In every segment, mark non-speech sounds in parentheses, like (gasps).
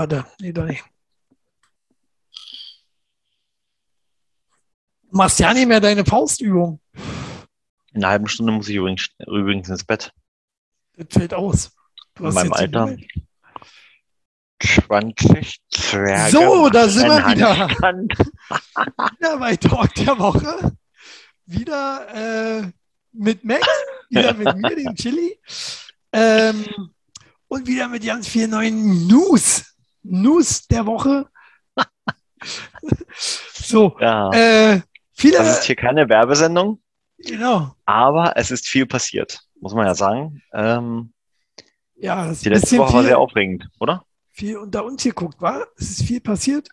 Warte, nee, doch nicht. Du machst ja nicht mehr deine Faustübung. In einer halben Stunde muss ich übrigens, übrigens ins Bett. Das fällt aus. Du In meinem Alter. Hummel. 20 Zwerge. So, da sind wir wieder. Wieder (laughs) bei Talk der Woche. Wieder äh, mit Max, wieder mit (laughs) mir, dem Chili. Ähm, und wieder mit ganz vielen neuen News. News der Woche. (laughs) so, Ja, äh, viele. das ist hier keine Werbesendung, genau. aber es ist viel passiert, muss man ja sagen. Ähm, Ja, es ist die letzte Woche war viel, sehr aufregend, oder? viel unter uns geguckt, war? Es ist viel passiert.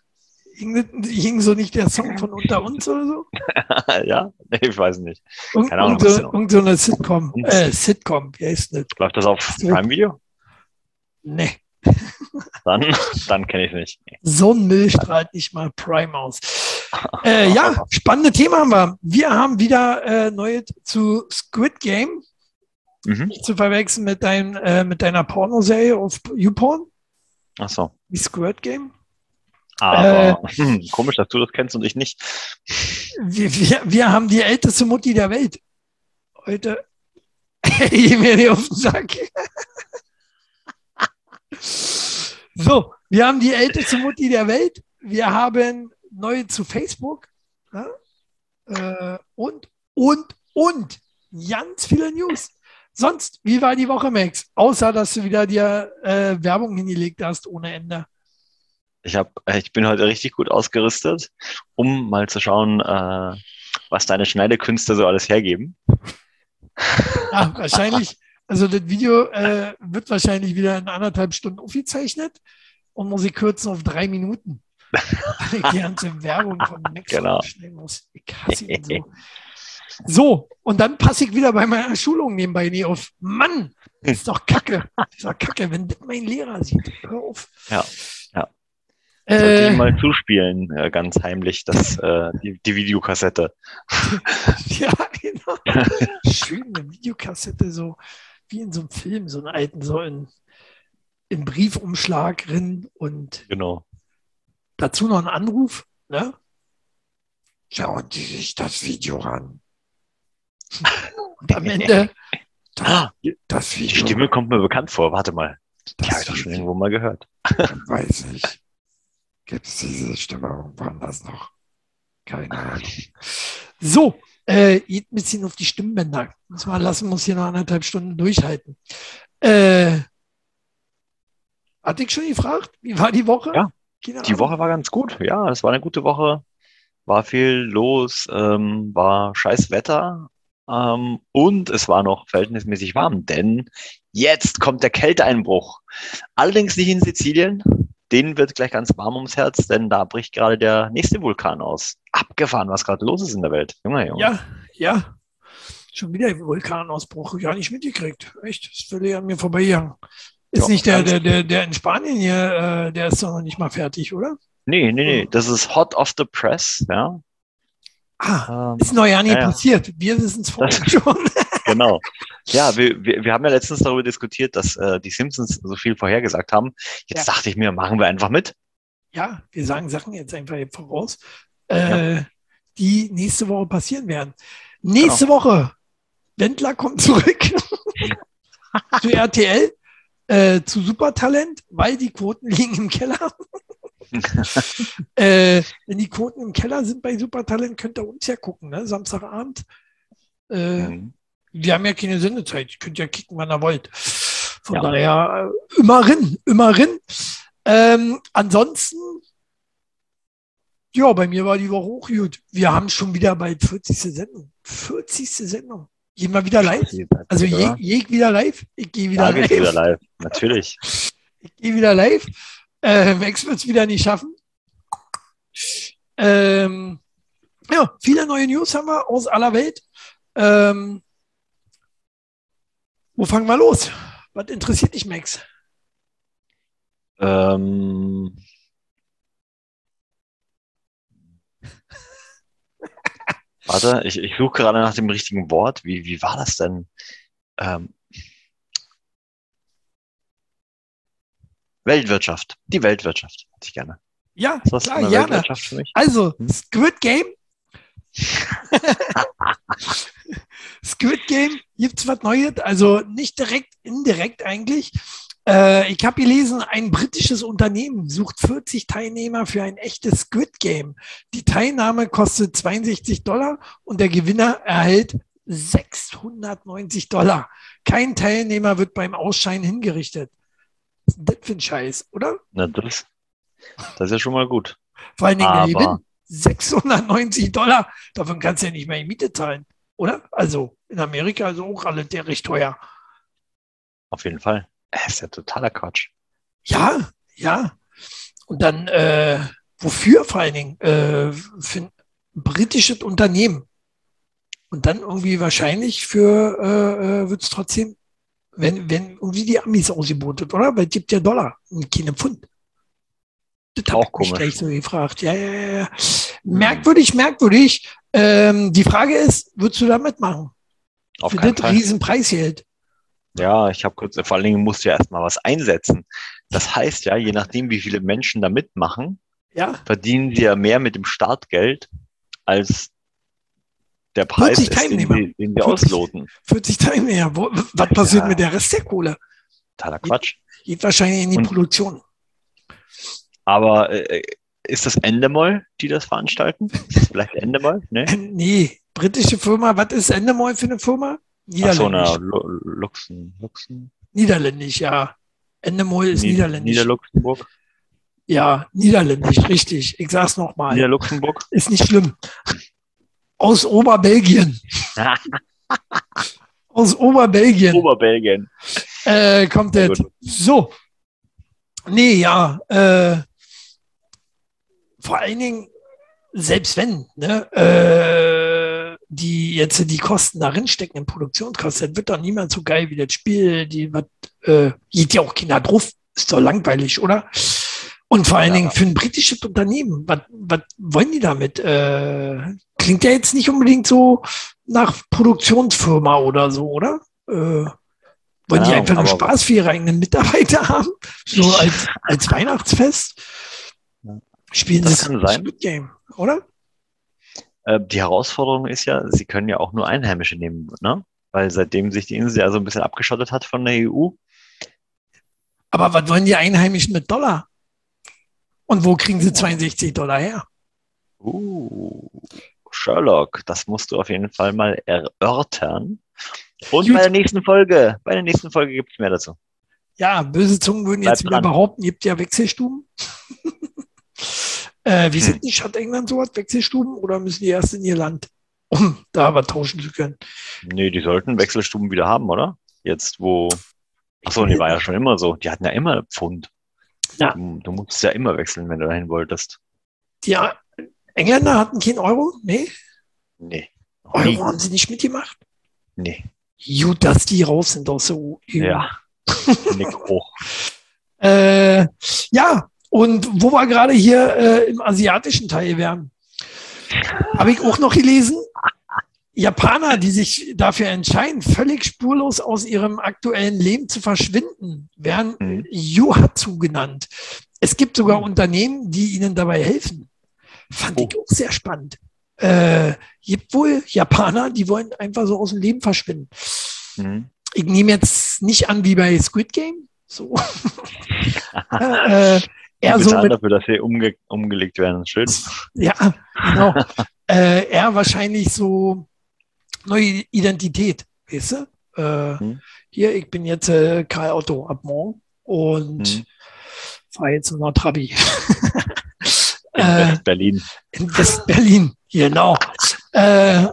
Hing, hing so nicht der Song von unter uns oder so? (laughs) ja, nee, ich weiß nicht. Irgend, Keine Ahnung, irgend, was so, genau. irgend so eine Sitcom. Äh, Sitcom, wie heißt das? Läuft das auf So. Prime Video? Nee. Dann, dann kenne ich nicht. So ein Müll strahlt nicht mal Prime aus. (laughs) Äh, ja, spannende Thema haben wir. Wir haben wieder äh, neue zu Squid Game. Mhm. Nicht zu verwechseln mit, dein, äh, mit deiner Pornoserie auf YouPorn, Ach so. wie Squid Game. Aber (laughs) hm, komisch, dass du das kennst und ich nicht. Wir, wir, wir haben die älteste Mutti der Welt. Heute geh mir die auf den Sack. So, wir haben die älteste Mutti der Welt. Wir haben neue zu Facebook. Ja? Äh, und, und, und ganz viele News. Sonst, wie war die Woche, Max? Außer, dass du wieder dir äh, Werbung hingelegt hast ohne Ende. Ich, hab, ich bin heute richtig gut ausgerüstet, um mal zu schauen, äh, was deine Schneidekünste so alles hergeben. Ja, wahrscheinlich. (laughs) Also das Video äh, wird wahrscheinlich wieder in anderthalb Stunden aufgezeichnet und muss ich kürzen auf drei Minuten. Weil ich die ganze Werbung von Max Genau. schneiden muss. Ich hasse ihn so. So, und dann passe ich wieder bei meiner Schulung nebenbei nie auf. Mann, das ist doch Kacke. Das ist doch Kacke, wenn das mein Lehrer sieht. Hör auf. Ja, ja. Äh, ihm mal zuspielen, äh, ganz heimlich, das, äh, die, die Videokassette. (laughs) ja, genau. Schön eine Videokassette, so wie in so einem Film, so einen alten, so in, in Briefumschlag drin und Genau. dazu noch ein Anruf. Ne? Schauen Sie sich das Video an. Und am (laughs) Ende die das die Video. Stimme kommt mir bekannt vor. Warte mal. Die das habe ich doch schon irgendwo mal gehört. Weiß nicht. Gibt es diese Stimme irgendwo anders noch? Keine Ahnung. So, äh, geht ein bisschen auf die Stimmbänder. Muss mal lassen, muss hier noch anderthalb Stunden durchhalten. Äh, hatte ich schon gefragt, wie war die Woche? Ja, Keine Die Ahnung. Woche war ganz gut. Ja, es war eine gute Woche. War viel los, ähm, war scheiß Wetter ähm, und es war noch verhältnismäßig warm, denn jetzt kommt der Kälteeinbruch. Allerdings nicht in Sizilien. Den wird gleich ganz warm ums Herz, denn da bricht gerade der nächste Vulkan aus. Abgefahren, was gerade los ist in der Welt. Junge, Junge. Ja, ja. Schon wieder Vulkanausbruch. Gar nicht mitgekriegt. Echt, ist völlig an mir vorbeigegangen. Ist Ja, nicht der, der, der, der in Spanien hier, äh, der ist doch noch nicht mal fertig, oder? Nee, nee, nee. Das ist hot off the press, ja. Ah, Ähm, ist noch ja nie Ja, ja. passiert. Wir wissen es vorher Das- (laughs) schon. Genau. Ja, wir, wir, wir haben ja letztens darüber diskutiert, dass äh, die Simpsons so viel vorhergesagt haben. Jetzt Ja. dachte ich mir, machen wir einfach mit. Ja, wir sagen Sachen jetzt einfach voraus, äh, die nächste Woche passieren werden. Nächste Genau. Woche, Wendler kommt zurück (laughs) zu RTL, äh, zu Supertalent, weil die Quoten liegen im Keller. (laughs) äh, wenn die Quoten im Keller sind bei Supertalent, könnt ihr uns ja gucken, ne? Samstagabend. Äh, Mhm. Wir haben ja keine Sendezeit. Ihr könnt ja kicken, wann ihr wollt. Von Ja. daher äh, immer rin, immer rin. Ähm, ansonsten, ja, bei mir war die Woche auch gut. Wir haben schon wieder bald 40. Sendung. 40. Sendung. Gehen wir wieder live? Also je, ja. je wieder live. Ich gehe wieder geht's wieder live. Natürlich. (laughs) Ich gehe wieder live. Äh, Max wird es wieder nicht schaffen. Ähm, ja, viele neue News haben wir aus aller Welt. Ähm, wo fangen wir los? Was interessiert dich, Max? Ähm, (laughs) warte, ich, ich suche gerade nach dem richtigen Wort. Wie, wie war das denn? Ähm, Weltwirtschaft. Die Weltwirtschaft. Hätte ich gerne. Ja, klar, gerne. Weltwirtschaft für mich? Also, Hm? Squid Game. Squid Game, gibt's was Neues? Also nicht direkt, indirekt eigentlich. Äh, ich habe gelesen, ein britisches Unternehmen sucht 40 Teilnehmer für ein echtes Squid Game. Die Teilnahme kostet 62 Dollar und der Gewinner erhält 690 Dollar. Kein Teilnehmer wird beim Ausscheiden hingerichtet. Was ist Das für ein Scheiß, oder? Na, das, das ist ja schon mal gut. Vor allen Dingen der Aber- Gewinn. 690 Dollar. Davon kannst du ja nicht mehr die Miete zahlen, oder? Also in Amerika ist auch alles der recht teuer. Auf jeden Fall. Das ist ja totaler Quatsch. Ja, ja. Und dann, äh, wofür vor allen Dingen? Äh, für ein britisches Unternehmen. Und dann irgendwie wahrscheinlich für, äh, äh, wird es trotzdem, wenn, wenn irgendwie die Amis ausgebotet, oder? Weil es gibt ja Dollar und keine Pfund. Das Auch komisch. gleich so gefragt. Ja, ja, ja, ja. Merkwürdig, merkwürdig. Ähm, die Frage ist, würdest du da mitmachen? Auf Für keinen das Fall. riesen Preisgeld. Ja, ich habe kurz, vor allen Dingen musst du ja erstmal was einsetzen. Das heißt ja, je nachdem, wie viele Menschen da mitmachen, Ja, verdienen sie ja mehr mit dem Startgeld als der Preis 40 ist, den Teilnehmer. den sie 40. ausloten. 40 Teilnehmer. Was passiert Ja. mit der Rest der Kohle? Totaler Quatsch. Geht wahrscheinlich in die Und- Produktion. Aber äh, ist das Endemol, die das veranstalten? Ist das vielleicht Endemol? Ne? (laughs) Nee, britische Firma, was ist Endemol für eine Firma? Ach so, Niederländisch. na, Lu- Luxen, Luxen, Niederländisch, ja. Endemol ist Nied- Niederländisch. Niederluxemburg, ja, Niederländisch, richtig. Ich sag's nochmal. Niederluxemburg. Ist nicht schlimm. Aus Oberbelgien. (laughs) Aus Oberbelgien Oberbelgien. äh, kommt das. So. Nee, ja. Äh, vor allen Dingen, selbst wenn, ne, äh, die jetzt die Kosten darin stecken in Produktionskosten, wird doch niemand so geil wie das Spiel, die was, äh, geht ja auch Kinder drauf, ist doch langweilig, oder? Und vor allen Ja. Dingen für ein britisches Unternehmen, was, was wollen die damit? Äh, klingt ja jetzt nicht unbedingt so nach Produktionsfirma oder so, oder? Äh, wollen die Keine Ahnung, einfach nur Spaß für ihre eigenen Mitarbeiter haben? So (laughs) als, als Weihnachtsfest? Spielen Das sie kann sein. Squid Game, oder? Äh, die Herausforderung ist ja, sie können ja auch nur Einheimische nehmen, ne? Weil seitdem sich die Insel ja so ein bisschen abgeschottet hat von der EU, Aber was wollen die Einheimischen mit Dollar? Und wo kriegen sie 62 Dollar her? Uh, Sherlock, das musst du auf jeden Fall mal erörtern. Und Gut. bei der nächsten Folge, bei der nächsten Folge gibt es mehr dazu. Ja, böse Zungen würden Bleib jetzt wieder dran. behaupten, gibt ja Wechselstuben. (laughs) äh, wie Hm. sind die Stadt England so was? Wechselstuben oder müssen die erst in ihr Land, um da was tauschen zu können? Nee, die sollten Wechselstuben wieder haben, oder? Jetzt, wo. Achso, die war ja schon immer so. Die hatten ja immer Pfund. Ja. Du, du musst ja immer wechseln, wenn du dahin wolltest. Die Engländer hatten keinen Euro? Nee, Nee. Euro Nie. haben sie nicht mitgemacht. Nee. Gut, dass die raus sind aus der EU. Ja. (laughs) Nick hoch. Äh, ja, und wo wir gerade hier äh, im asiatischen Teil wären, habe ich auch noch gelesen, Japaner, die sich dafür entscheiden, völlig spurlos aus ihrem aktuellen Leben zu verschwinden, werden Mhm. Yuhatsu genannt. Es gibt sogar Unternehmen, die ihnen dabei helfen. Fand ich Oh. auch sehr spannend. Äh, gibt wohl Japaner, die wollen einfach so aus dem Leben verschwinden. Mhm. Ich nehme jetzt nicht an wie bei Squid Game. So. (laughs) äh, Eher so mit, dafür, dass sie umge umgelegt werden. Schön. (laughs) ja, genau. (laughs) äh, eher wahrscheinlich so neue Identität, weißt du? Äh, Hm. Hier, ich bin jetzt äh, Karl Otto ab morgen und Hm. fahre jetzt in der Trabi. (laughs) In äh, West-Berlin. in West-Berlin, genau. Äh,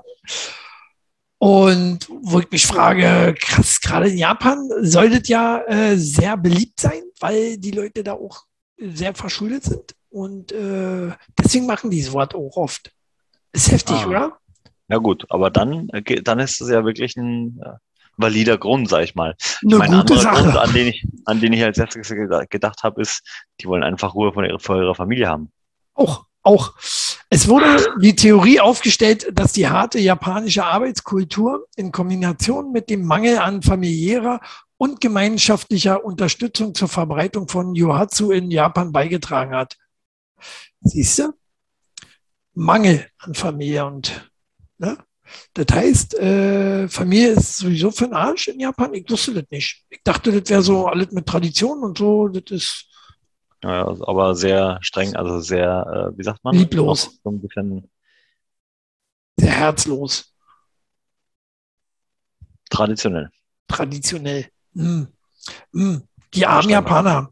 und wo ich mich frage, krass, gerade in Japan soll das ja äh, sehr beliebt sein, weil die Leute da auch sehr verschuldet sind. Und äh, deswegen machen die sowas auch oft. Ist heftig, Ah. oder? Na gut, aber dann, äh, dann ist es ja wirklich ein äh, valider Grund, sag ich mal. Eine mein gute anderer Grund, Sache. an den ich, an den ich als erstes geda- gedacht habe, ist, die wollen einfach Ruhe von ihrer, vor ihrer Familie haben. Auch, auch. Es wurde die Theorie aufgestellt, dass die harte japanische Arbeitskultur in Kombination mit dem Mangel an familiärer und gemeinschaftlicher Unterstützung zur Verbreitung von Yohatsu in Japan beigetragen hat. Siehst du? Mangel an Familie und ne? Das heißt, äh, Familie ist sowieso für den Arsch in Japan. Ich wusste das nicht. Ich dachte, das wäre so alles mit Tradition und so. Das ist Ja, aber sehr streng, also sehr, äh, wie sagt man? Lieblos. So ein bisschen sehr herzlos, traditionell. traditionell. Hm. Hm. Die armen. Japaner.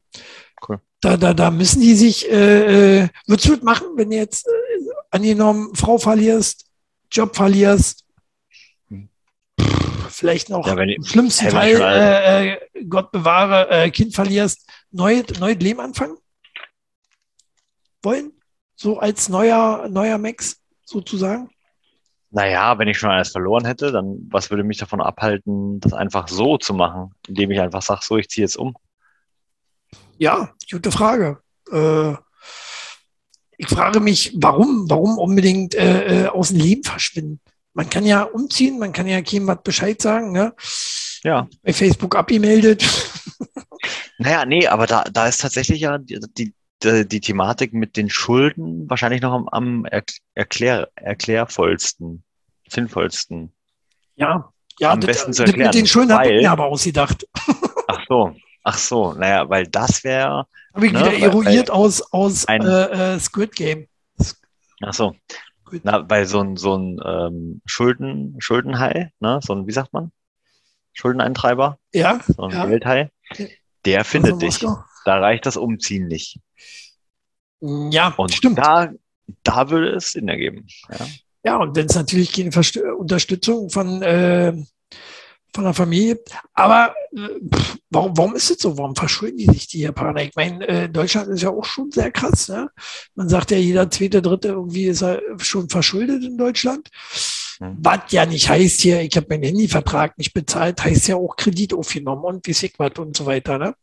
Cool. Da, da, da müssen die sich, äh, äh, würdest du das machen, wenn du jetzt äh, angenommen Frau verlierst, Job verlierst, Hm. vielleicht noch Ja, im schlimmsten alle- äh, äh, Gott bewahre, äh, Kind verlierst, neues, neues Leben anfangen wollen? So als neuer, neuer Max sozusagen? Naja, wenn ich schon alles verloren hätte, dann was würde mich davon abhalten, das einfach so zu machen, indem ich einfach sage, so, ich ziehe jetzt um. Ja, gute Frage. Äh, ich frage mich, warum, warum unbedingt äh, äh, aus dem Leben verschwinden? Man kann ja umziehen, man kann ja keinem was Bescheid sagen, ne? Ja. Bei Facebook abgemeldet. (laughs) Naja, nee, aber da, da ist tatsächlich ja die, die, die, Thematik mit den Schulden wahrscheinlich noch am, am er, erklär, erklärvollsten, sinnvollsten. Ja, ja, Am besten zu das mit erklären, den Schulden habe ich weil- mir aber ausgedacht. (laughs) Ach so, ach so, naja, weil das wäre, Habe ich Ne, wieder weil- eruiert aus, aus ein- äh, äh, Squid Game. ach so, na, weil so ein, so ein ähm, Schulden, Schuldenhai, ne, so ein, wie sagt man? Schuldeneintreiber, Ja, so ein Ja. Geldhai, der findet also dich. Moskau. Da reicht das Umziehen nicht. Ja, Und stimmt. da, da würde es Sinn ergeben. Ja. Ja, und wenn es natürlich keine Verst Unterstützung von, äh, von der Familie gibt. Aber äh, pff, warum, warum ist es so? Warum verschulden die sich, die Japaner? Ich meine, äh, Deutschland ist ja auch schon sehr krass. Ne? Man sagt ja, jeder zweite, dritte irgendwie ist er schon verschuldet in Deutschland. Hm. Was ja nicht heißt hier, ich habe meinen Handyvertrag nicht bezahlt, heißt ja auch Kredit aufgenommen und wie was und so weiter. Ne?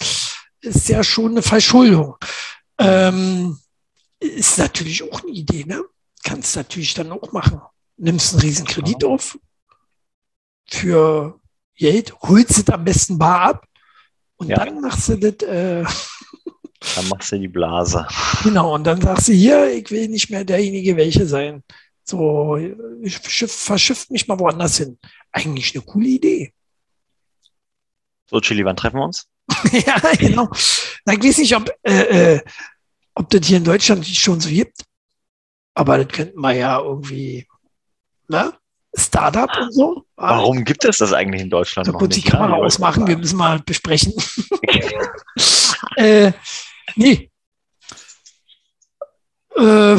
Ist ja schon eine Verschuldung. Ähm, ist natürlich auch eine Idee, ne? Kannst natürlich dann auch machen. Nimmst einen riesen Kredit auf für Geld, holst es am besten bar ab und Ja. dann machst du das, äh, (laughs) Dann machst du die Blase. genau, und dann sagst du hier, ich will nicht mehr derjenige welche sein. So, ich verschiff, verschifft mich mal woanders hin. Eigentlich eine coole Idee. So, Chili, wann treffen wir uns? (laughs) ja, genau. Na, ich weiß nicht, ob, äh, äh, ob das hier in Deutschland schon so gibt. Aber das könnten wir ja irgendwie, ne? Startup und so. Warum gibt es das eigentlich in Deutschland So noch kurz die nicht? Kamera ausmachen, wir müssen mal besprechen. (laughs) (laughs) äh, nee. Äh,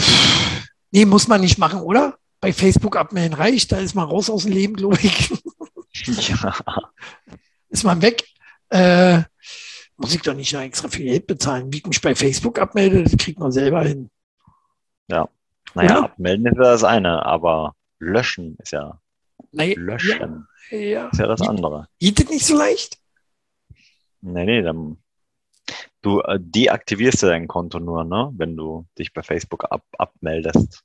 nee, muss man nicht machen, oder? Bei Facebook abmelden reicht, da ist man raus aus dem Leben, glaube ich. Ja, ist man weg. Äh, muss ich doch nicht noch extra viel Geld bezahlen. Wie ich mich bei Facebook abmelde, das kriegt man selber hin. naja, Oder? abmelden ist ja das eine, aber löschen ist ja, Nee, löschen Ja, ja. ist ja das andere. Geht das nicht so leicht? Nee, nee, dann, du äh, deaktivierst ja dein Konto nur, ne, wenn du dich bei Facebook ab, abmeldest.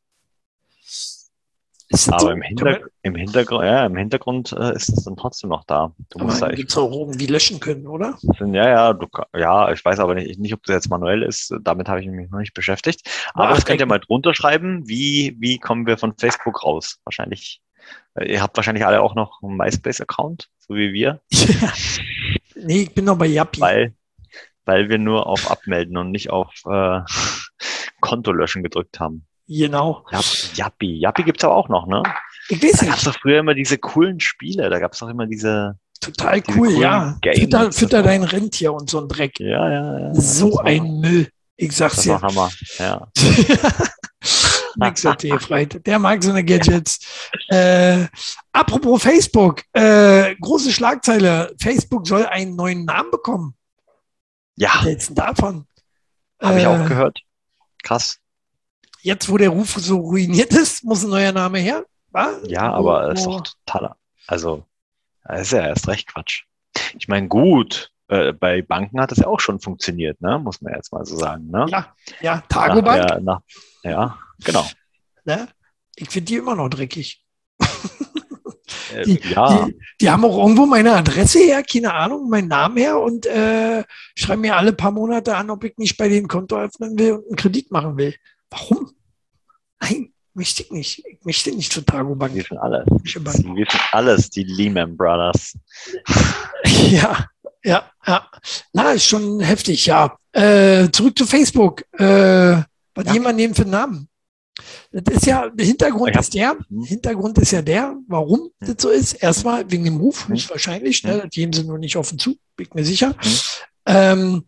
Ist Aber so? im, Hinter im Hintergrund, ja, im Hintergrund äh, ist es dann trotzdem noch da. Du musst da Aber gibt es auch irgendwie löschen können, oder? Ja, ja, du, ja, ich weiß aber nicht, nicht, ob das jetzt manuell ist. Damit habe ich mich noch nicht beschäftigt. Aber das könnt ihr mal drunter schreiben. Wie, wie kommen wir von Facebook raus? Wahrscheinlich, äh, ihr habt wahrscheinlich alle auch noch einen MySpace-Account, so wie wir, Ja. (laughs) Nee, ich bin noch bei Yappi. weil, weil wir nur auf Abmelden und nicht auf äh, (laughs) Konto löschen gedrückt haben. Genau. Jap, Yappi. Yappi gibt's aber auch noch, ne? Ich weiß Da gab's nicht. doch früher immer diese coolen Spiele. Da gab's doch immer diese, Total diese cool, ja. Games. Fütter, fütter dein Rentier und so ein Dreck. ja, ja, ja. So ein Müll. Ich sag's dir. Hammer. Ja. (laughs) Max hat. Der mag so eine Gadgets. (laughs) Äh, apropos Facebook, äh, große Schlagzeile. Facebook soll einen neuen Namen bekommen. Ja, Was hältst davon? habe ich Äh, auch gehört. Krass. Jetzt, wo der Ruf so ruiniert ist, muss ein neuer Name her. Wa? Ja, aber es ist wo- doch totaler. Also, das ist ja erst recht Quatsch. Ich meine, gut, äh, bei Banken hat es ja auch schon funktioniert, ne? Muss man jetzt mal so sagen, ne? Ja, ja, Nach Tagobank. der- nach, ja, genau. Ne? Ich finde die immer noch dreckig. Äh, Die, ja, die, die haben auch irgendwo meine Adresse her, keine Ahnung, meinen Namen her und äh, schreiben mir alle paar Monate an, ob ich nicht bei denen Konto öffnen will und einen Kredit machen will. Warum? Nein, möchte ich nicht. Ich möchte nicht zur Targobank. wir sind alles. Wir sind alles die Lehman Brothers. (laughs) Ja, ja, ja. Na, ist schon heftig, ja. Äh, zurück zu Facebook. Äh, was Ja. jemand nehmen für einen Namen? Das ist ja, der Hintergrund hab- ist der, Mhm. Hintergrund ist ja der, warum Mhm. das so ist. Erstmal wegen dem Ruf, Mhm. höchstwahrscheinlich, ne? Mhm. Das geben sie nur nicht offen zu, bin ich mir sicher. Mhm. Ähm,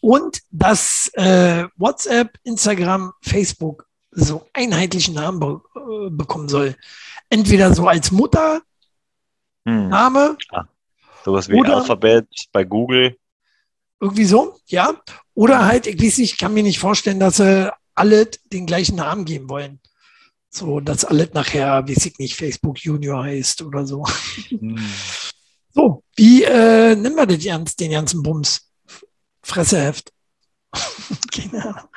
und dass äh, WhatsApp, Instagram, Facebook so einheitlichen Namen be äh, bekommen soll. Entweder so als Muttername, Hm. Sowas wie Oder- Alphabet bei Google. irgendwie so, ja. Oder halt, ich weiß nicht, ich kann mir nicht vorstellen, dass sie alle den gleichen Namen geben wollen. So, dass alle nachher, weiß ich nicht, Facebook Junior heißt oder so. Hm. (laughs) So, wie äh, nennen wir das den ganzen Bums? Fresseheft. Keine (laughs) Ahnung.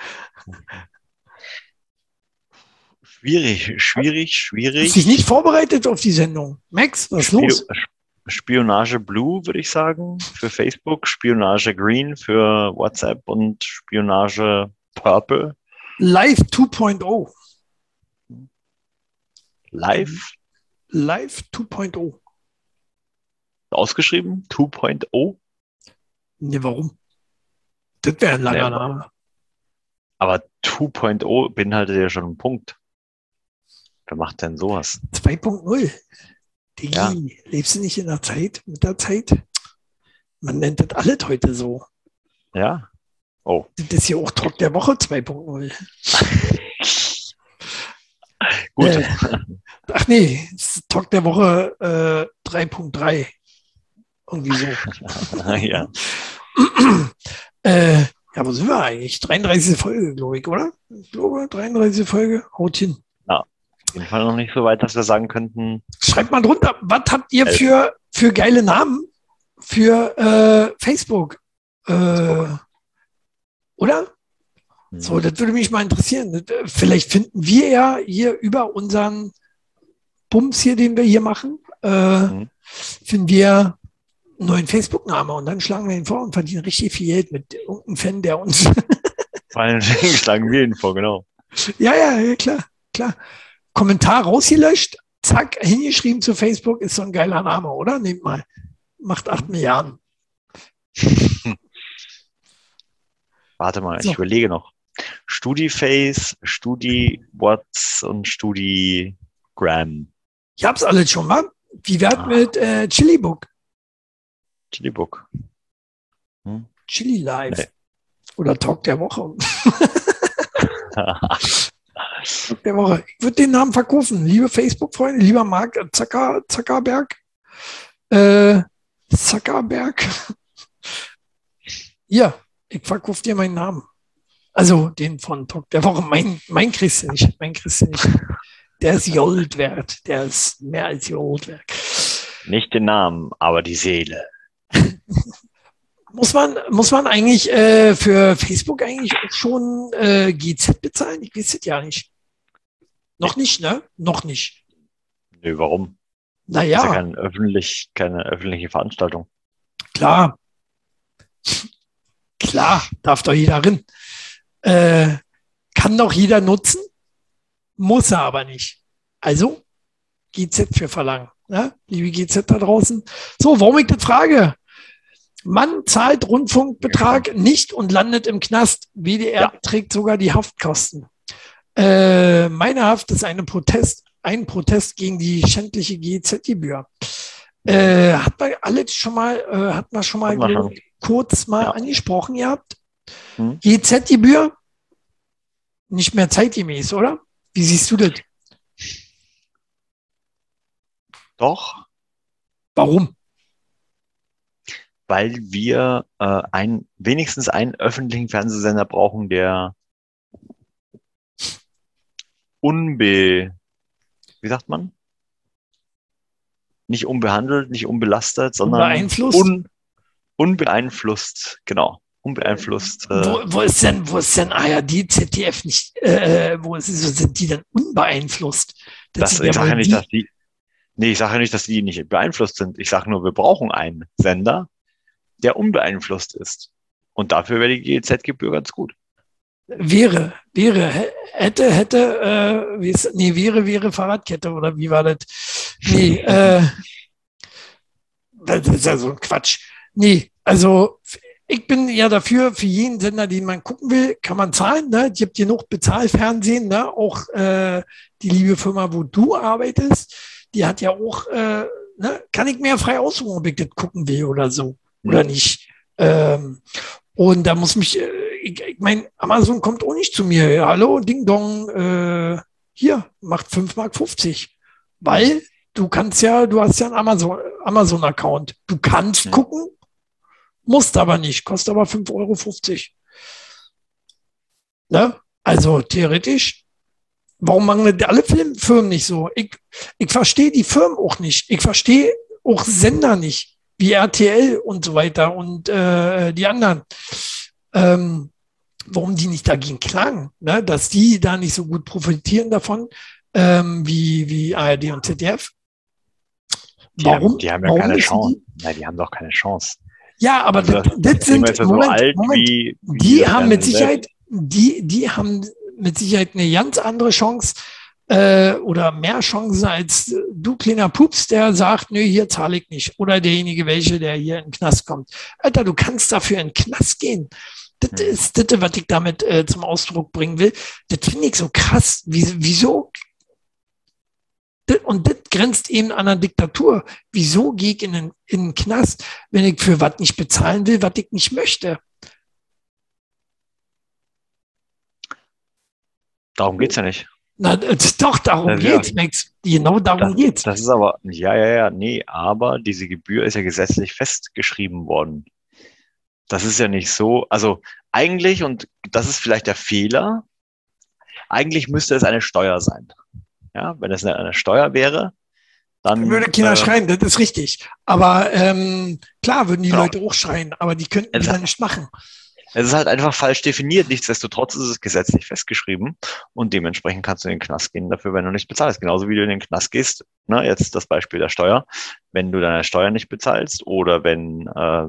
Schwierig, schwierig, schwierig. sich nicht vorbereitet auf die Sendung. Max, was ist Spio- los? Spionage Blue, würde ich sagen, für Facebook, Spionage Green für WhatsApp und Spionage Purple. Live 2.0. Live Live 2.0. ausgeschrieben, 2.0. Ne, warum? Das wäre ein langer Name. Aber 2.0 beinhaltet ja schon einen Punkt. Wer macht denn sowas? 2.0. Digi, Ja. lebst du nicht in der Zeit, mit der Zeit? Man nennt das alles heute so. Ja. Oh. Das ist hier auch Talk der Woche 2.0. (laughs) Gut. Äh, ach nee, Talk der Woche äh, 3.3. Irgendwie so. (laughs) ja. (clears throat) äh, ja, wo sind wir eigentlich? 33. Folge, glaube ich, oder? Ich glaube, 33. Folge. Haut hin. Auf jeden Fall noch nicht so weit, dass wir sagen könnten, Schreibt mal drunter, was habt ihr Elf. für, für geile Namen für äh, Facebook? Äh, oder? hm, So, das würde mich mal interessieren. Äh, Vielleicht finden wir ja hier über unseren Bums hier, den wir hier machen, äh, Mhm. finden wir einen neuen Facebook-Namen und dann schlagen wir ihn vor und verdienen richtig viel Geld mit irgendeinem Fan, der uns. vor allem (laughs) schlagen wir ihn vor, genau. ja, ja, ja, klar, klar. Kommentar rausgelöscht, zack, hingeschrieben zu Facebook, ist so ein geiler Name, oder? Nehmt mal. Macht acht Milliarden. (laughs) Warte mal, So. ich überlege noch. StudiFace, StudiWhat's und StudiGram. Ich hab's alles schon mal. Wie wär's Ah. mit äh, Chilibook? Chilibook. Chili Live. Nee. Oder Talk der Woche. (laughs) Talk der Woche. Ich würde den Namen verkaufen. Liebe Facebook-Freunde, lieber Mark Zucker, Zuckerberg. Äh, Zuckerberg. (laughs) ja, ich verkaufe dir meinen Namen. Also den von Talk der Woche. Mein, mein kriegst du nicht. Mein kriegst du nicht. Der ist Gold wert. Der ist mehr als Gold wert. Nicht den Namen, aber die Seele. Muss man, muss man eigentlich äh, für Facebook eigentlich auch schon äh, GZ bezahlen? Ich weiß es ja nicht. Noch nicht, ne? Noch nicht. Nö, warum? Das ist ja Naja, kein öffentlich, keine öffentliche Veranstaltung. klar. Klar, darf doch jeder rein. Äh, kann doch jeder nutzen, muss er aber nicht. Also, GZ für verlangen. Ne? Liebe GZ da draußen. So, warum ich das frage? Mann zahlt Rundfunkbetrag nicht und landet im Knast. WDR Ja. trägt sogar die Haftkosten. Äh, meine Haft ist eine Protest, ein Protest gegen die schändliche GZ-Gebühr. Äh, hat man alles schon mal, äh, hat man schon mal man kurz mal Ja. angesprochen gehabt. Hm. GZ-Gebühr nicht mehr zeitgemäß, oder? Wie siehst du das? Doch, Warum? Weil wir äh, ein, wenigstens einen öffentlichen Fernsehsender brauchen, der unbe, wie sagt man? Nicht unbehandelt, nicht unbelastet, sondern Unbeeinflusst? Un, unbeeinflusst, genau. Unbeeinflusst. Äh, Wo, wo ist denn, wo ist denn ARD, ZDF nicht, äh, wo ist, sind die denn unbeeinflusst? das, sind ich ja sage ja nicht, dass die, Nee, ich sage ja nicht, dass die nicht beeinflusst sind. Ich sage nur, wir brauchen einen Sender, der unbeeinflusst ist. Und dafür wäre die GEZ-Gebühr ganz gut. Wäre, wäre, hätte, hätte, äh, wie ist, nee, wäre, wäre Fahrradkette oder wie war das? Nee, (laughs) äh, das ist ja so ein Quatsch. Nee, also ich bin ja dafür, für jeden Sender, den man gucken will, kann man zahlen. Ne? Es gibt genug Bezahlfernsehen, ne? auch äh, die liebe Firma, wo du arbeitest, die hat ja auch, äh, ne? kann ich mehr frei aussuchen, ob ich das gucken will oder so oder nicht. Ähm, und da muss mich, äh, ich, ich meine, Amazon kommt auch nicht zu mir. Ja, hallo, Ding Dong, äh, hier, macht 5,50 Mark. 50. Weil du kannst ja, du hast ja einen Amazon-Account. Amazon du kannst gucken, musst aber nicht, kostet aber 5,50 Euro. Ne? Also theoretisch, warum das alle Filmfirmen nicht so? Ich, ich verstehe die Firmen auch nicht. Ich verstehe auch Sender nicht, wie RTL und so weiter und äh, die anderen. Ähm, warum die nicht dagegen klagen, ne? dass die da nicht so gut profitieren davon ähm, wie, wie ARD und ZDF. Warum? Die haben, die haben ja keine Chance. Die? Nein, die haben doch keine Chance. Ja, aber also, das, das sind ja Moment, so alt Moment, wie, wie die haben mit Sicherheit, die, die haben mit Sicherheit eine ganz andere Chance äh, oder mehr Chancen als du kleiner Pups, der sagt, nö, hier zahle ich nicht. Oder derjenige, welche, der hier in den Knast kommt. Alter, du kannst dafür in den Knast gehen. Das hm. ist das, was ich damit äh, zum Ausdruck bringen will. Das finde ich so krass. Wie, wieso und das grenzt eben an einer Diktatur. Wieso gehe ich in den, in den Knast, wenn ich für was nicht bezahlen will, was ich nicht möchte? Darum geht es ja nicht. Na, doch, darum das geht's, ja, Max. Genau darum das, geht's. Das ist aber, ja, ja, ja, nee, aber diese Gebühr ist ja gesetzlich festgeschrieben worden. Das ist ja nicht so, also eigentlich, und das ist vielleicht der Fehler, eigentlich müsste es eine Steuer sein. Ja, wenn es eine, eine Steuer wäre, dann. Würde Kinder äh, schreien, das ist richtig. Aber ähm, klar würden die genau. Leute auch schreien, aber die könnten es das nicht machen. Es ist halt einfach falsch definiert. Nichtsdestotrotz ist es gesetzlich festgeschrieben und dementsprechend kannst du in den Knast gehen dafür, wenn du nicht bezahlst. Genauso wie du in den Knast gehst. Ne, jetzt das Beispiel der Steuer. Wenn du deine Steuer nicht bezahlst oder wenn äh,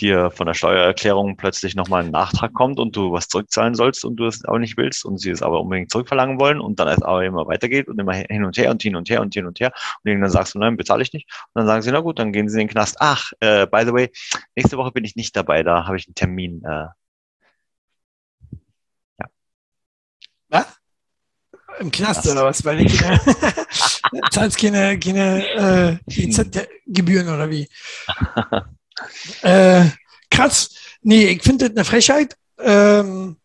dir von der Steuererklärung plötzlich nochmal ein Nachtrag kommt und du was zurückzahlen sollst und du es auch nicht willst und sie es aber unbedingt zurückverlangen wollen und dann es aber immer weitergeht und immer hin und her und hin und her und hin und her und irgendwann sagst du, nein, bezahle ich nicht. Und dann sagen sie, na gut, dann gehen sie in den Knast. Ach, äh, by the way, nächste Woche bin ich nicht dabei, da habe ich einen Termin. Äh, ja. Was? Im Knast oder was? Weil ich keine, (laughs) zahlst keine, keine äh, gebühren oder wie? (laughs) Äh, krass. Nee, ich finde das eine Frechheit. Ähm,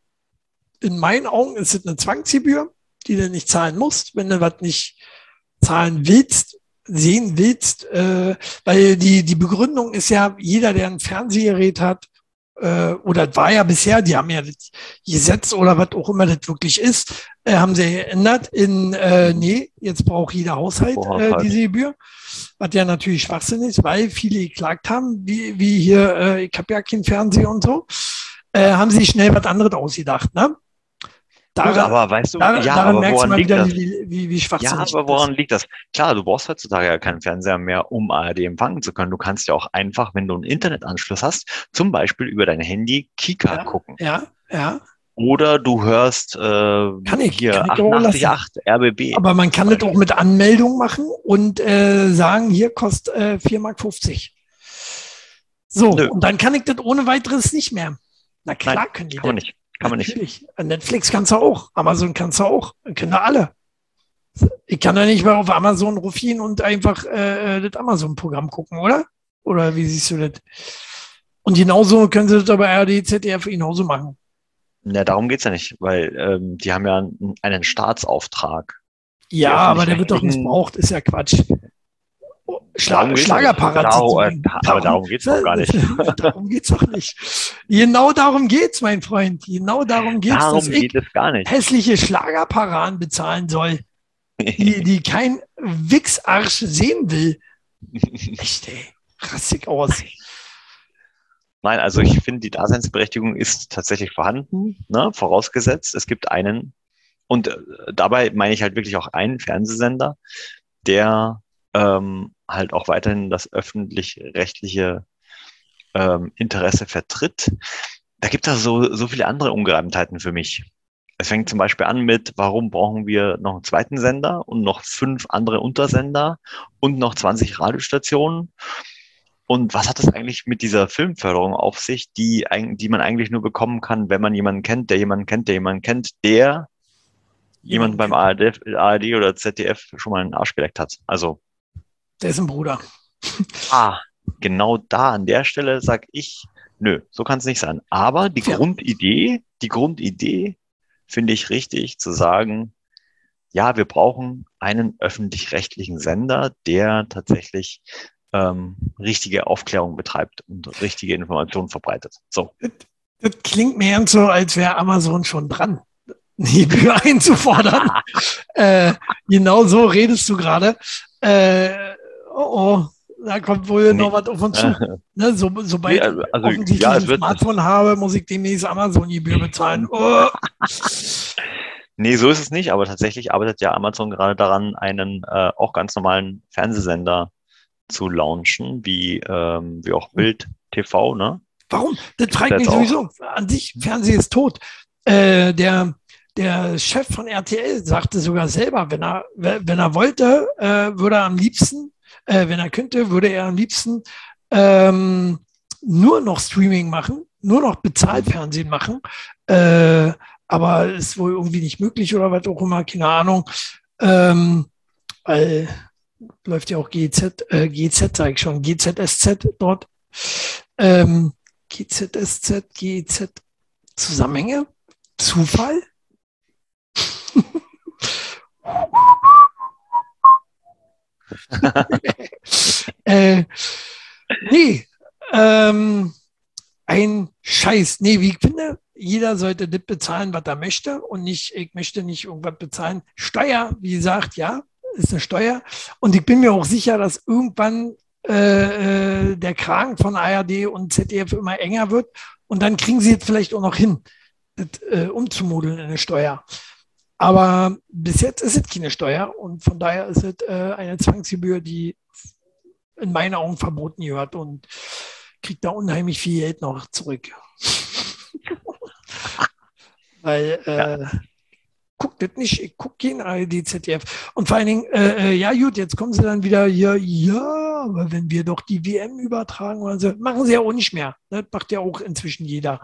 in meinen Augen ist es eine Zwangsgebühr, die du nicht zahlen musst, wenn du was nicht zahlen willst, sehen willst. Äh, weil die, die Begründung ist ja, jeder, der ein Fernsehgerät hat, äh, oder war ja bisher, die haben ja das Gesetz oder was auch immer das wirklich ist, äh, haben sie geändert in, äh, nee, jetzt braucht jeder Haushalt äh, diese Gebühr was ja natürlich Schwachsinn ist, weil viele geklagt haben, wie, wie hier, äh, ich habe ja kein Fernseher und so, äh, haben sie schnell was anderes ausgedacht. Ne? Daran, Gut, aber weißt du, daran, ja, daran aber woran liegt wieder, das? Wie, wie, wie ja, aber woran liegt das? Klar, du brauchst heutzutage ja keinen Fernseher mehr, um ARD empfangen zu können. Du kannst ja auch einfach, wenn du einen Internetanschluss hast, zum Beispiel über dein Handy Kika ja, gucken. Ja, ja. Oder du hörst äh, kann ich, hier kann 888 RBB. Aber man kann das auch mit Anmeldung machen und äh, sagen, hier kostet äh, 4,50 Mark. So, Nö. und dann kann ich das ohne weiteres nicht mehr. Na klar Nein, können die das. Nicht. Kann man Natürlich. nicht. Netflix kannst du auch, Amazon kannst du auch, können da alle. Ich kann ja nicht mehr auf Amazon rufen und einfach äh, das Amazon-Programm gucken, oder? Oder wie siehst du das? Und genauso können sie das aber RD, ZDF genauso machen. Ja, darum geht's ja nicht, weil ähm, die haben ja einen, einen Staatsauftrag. Ja, aber der wird doch missbraucht, ist ja Quatsch. Schla Schlagerparat. Darum, äh, aber darum geht's doch gar nicht. darum geht's doch nicht. Genau darum geht's, mein Freund. Genau darum geht's, darum dass geht ich gar nicht. hässliche Schlagerparaden bezahlen soll, die, die kein Wichsarsch sehen will. (laughs) Echt, ey. Rassig aus. Nein, also ich finde, die Daseinsberechtigung ist tatsächlich vorhanden, ne? vorausgesetzt, es gibt einen, und äh, dabei meine ich halt wirklich auch einen Fernsehsender, der ähm, halt auch weiterhin das öffentlich-rechtliche ähm, Interesse vertritt. Da gibt es so, so viele andere Ungereimtheiten für mich. Es fängt zum Beispiel an mit, warum brauchen wir noch einen zweiten Sender und noch fünf andere Untersender und noch 20 Radiostationen? Und was hat das eigentlich mit dieser Filmförderung auf sich, die, die man eigentlich nur bekommen kann, wenn man jemanden kennt, der jemanden kennt, der jemanden kennt, der jemand beim ARD, ARD oder ZDF schon mal einen Arsch geleckt hat? Also. Dessen Bruder. Ah, genau da an der Stelle sag ich, nö, so kann es nicht sein. Aber die ja. Grundidee, die Grundidee finde ich richtig zu sagen, ja, wir brauchen einen öffentlich-rechtlichen Sender, der tatsächlich ähm, richtige Aufklärung betreibt und richtige Informationen verbreitet. So. Das, das klingt mir so, als wäre Amazon schon dran, (laughs) die Gebühr einzufordern. (laughs) äh, genau so redest du gerade. Äh, oh, oh, da kommt wohl nee. noch was auf uns zu. (laughs) ne, so, sobald nee, also, also, ich ja, ein Smartphone habe, muss ich demnächst Amazon-Gebühr bezahlen. (laughs) Oh. nee, so ist es nicht, aber tatsächlich arbeitet ja Amazon gerade daran, einen äh, auch ganz normalen Fernsehsender zu launchen, wie, ähm, wie auch Bild TV, ne? Warum? Das fragt mich sowieso. An sich, Fernsehen ist tot. Äh, der, der Chef von RTL sagte sogar selber, wenn er, wenn er wollte, äh, würde er am liebsten äh, wenn er könnte, würde er am liebsten ähm, nur noch Streaming machen, nur noch Bezahlfernsehen machen. Äh, aber ist wohl irgendwie nicht möglich oder was auch immer, keine Ahnung. Ähm, weil läuft ja auch GZ, äh, GZ sage ich schon, GZSZ dort. Ähm, GZSZ, GZ Zusammenhänge? Zufall? (laughs) (laughs) äh, nee, ähm, ein Scheiß. Nee, wie ich finde, jeder sollte das bezahlen, was er möchte und nicht, ich möchte nicht irgendwas bezahlen. Steuer, wie gesagt, ja, ist eine Steuer. Und ich bin mir auch sicher, dass irgendwann äh, äh der Kragen von ARD und ZDF immer enger wird. Und dann kriegen sie jetzt vielleicht auch noch hin, das äh, umzumodeln in eine Steuer. Aber bis jetzt ist es keine Steuer und von daher ist es äh, eine Zwangsgebühr, die in meinen Augen verboten gehört und kriegt da unheimlich viel Geld noch zurück. (laughs) Weil äh, ja. guckt das nicht, ich gucke kein ARD, ZDF. Und vor allen Dingen, äh, äh, ja gut, jetzt kommen sie dann wieder hier, ja, aber wenn wir doch die WM übertragen oder so, machen sie ja auch nicht mehr. Das macht ja auch inzwischen jeder.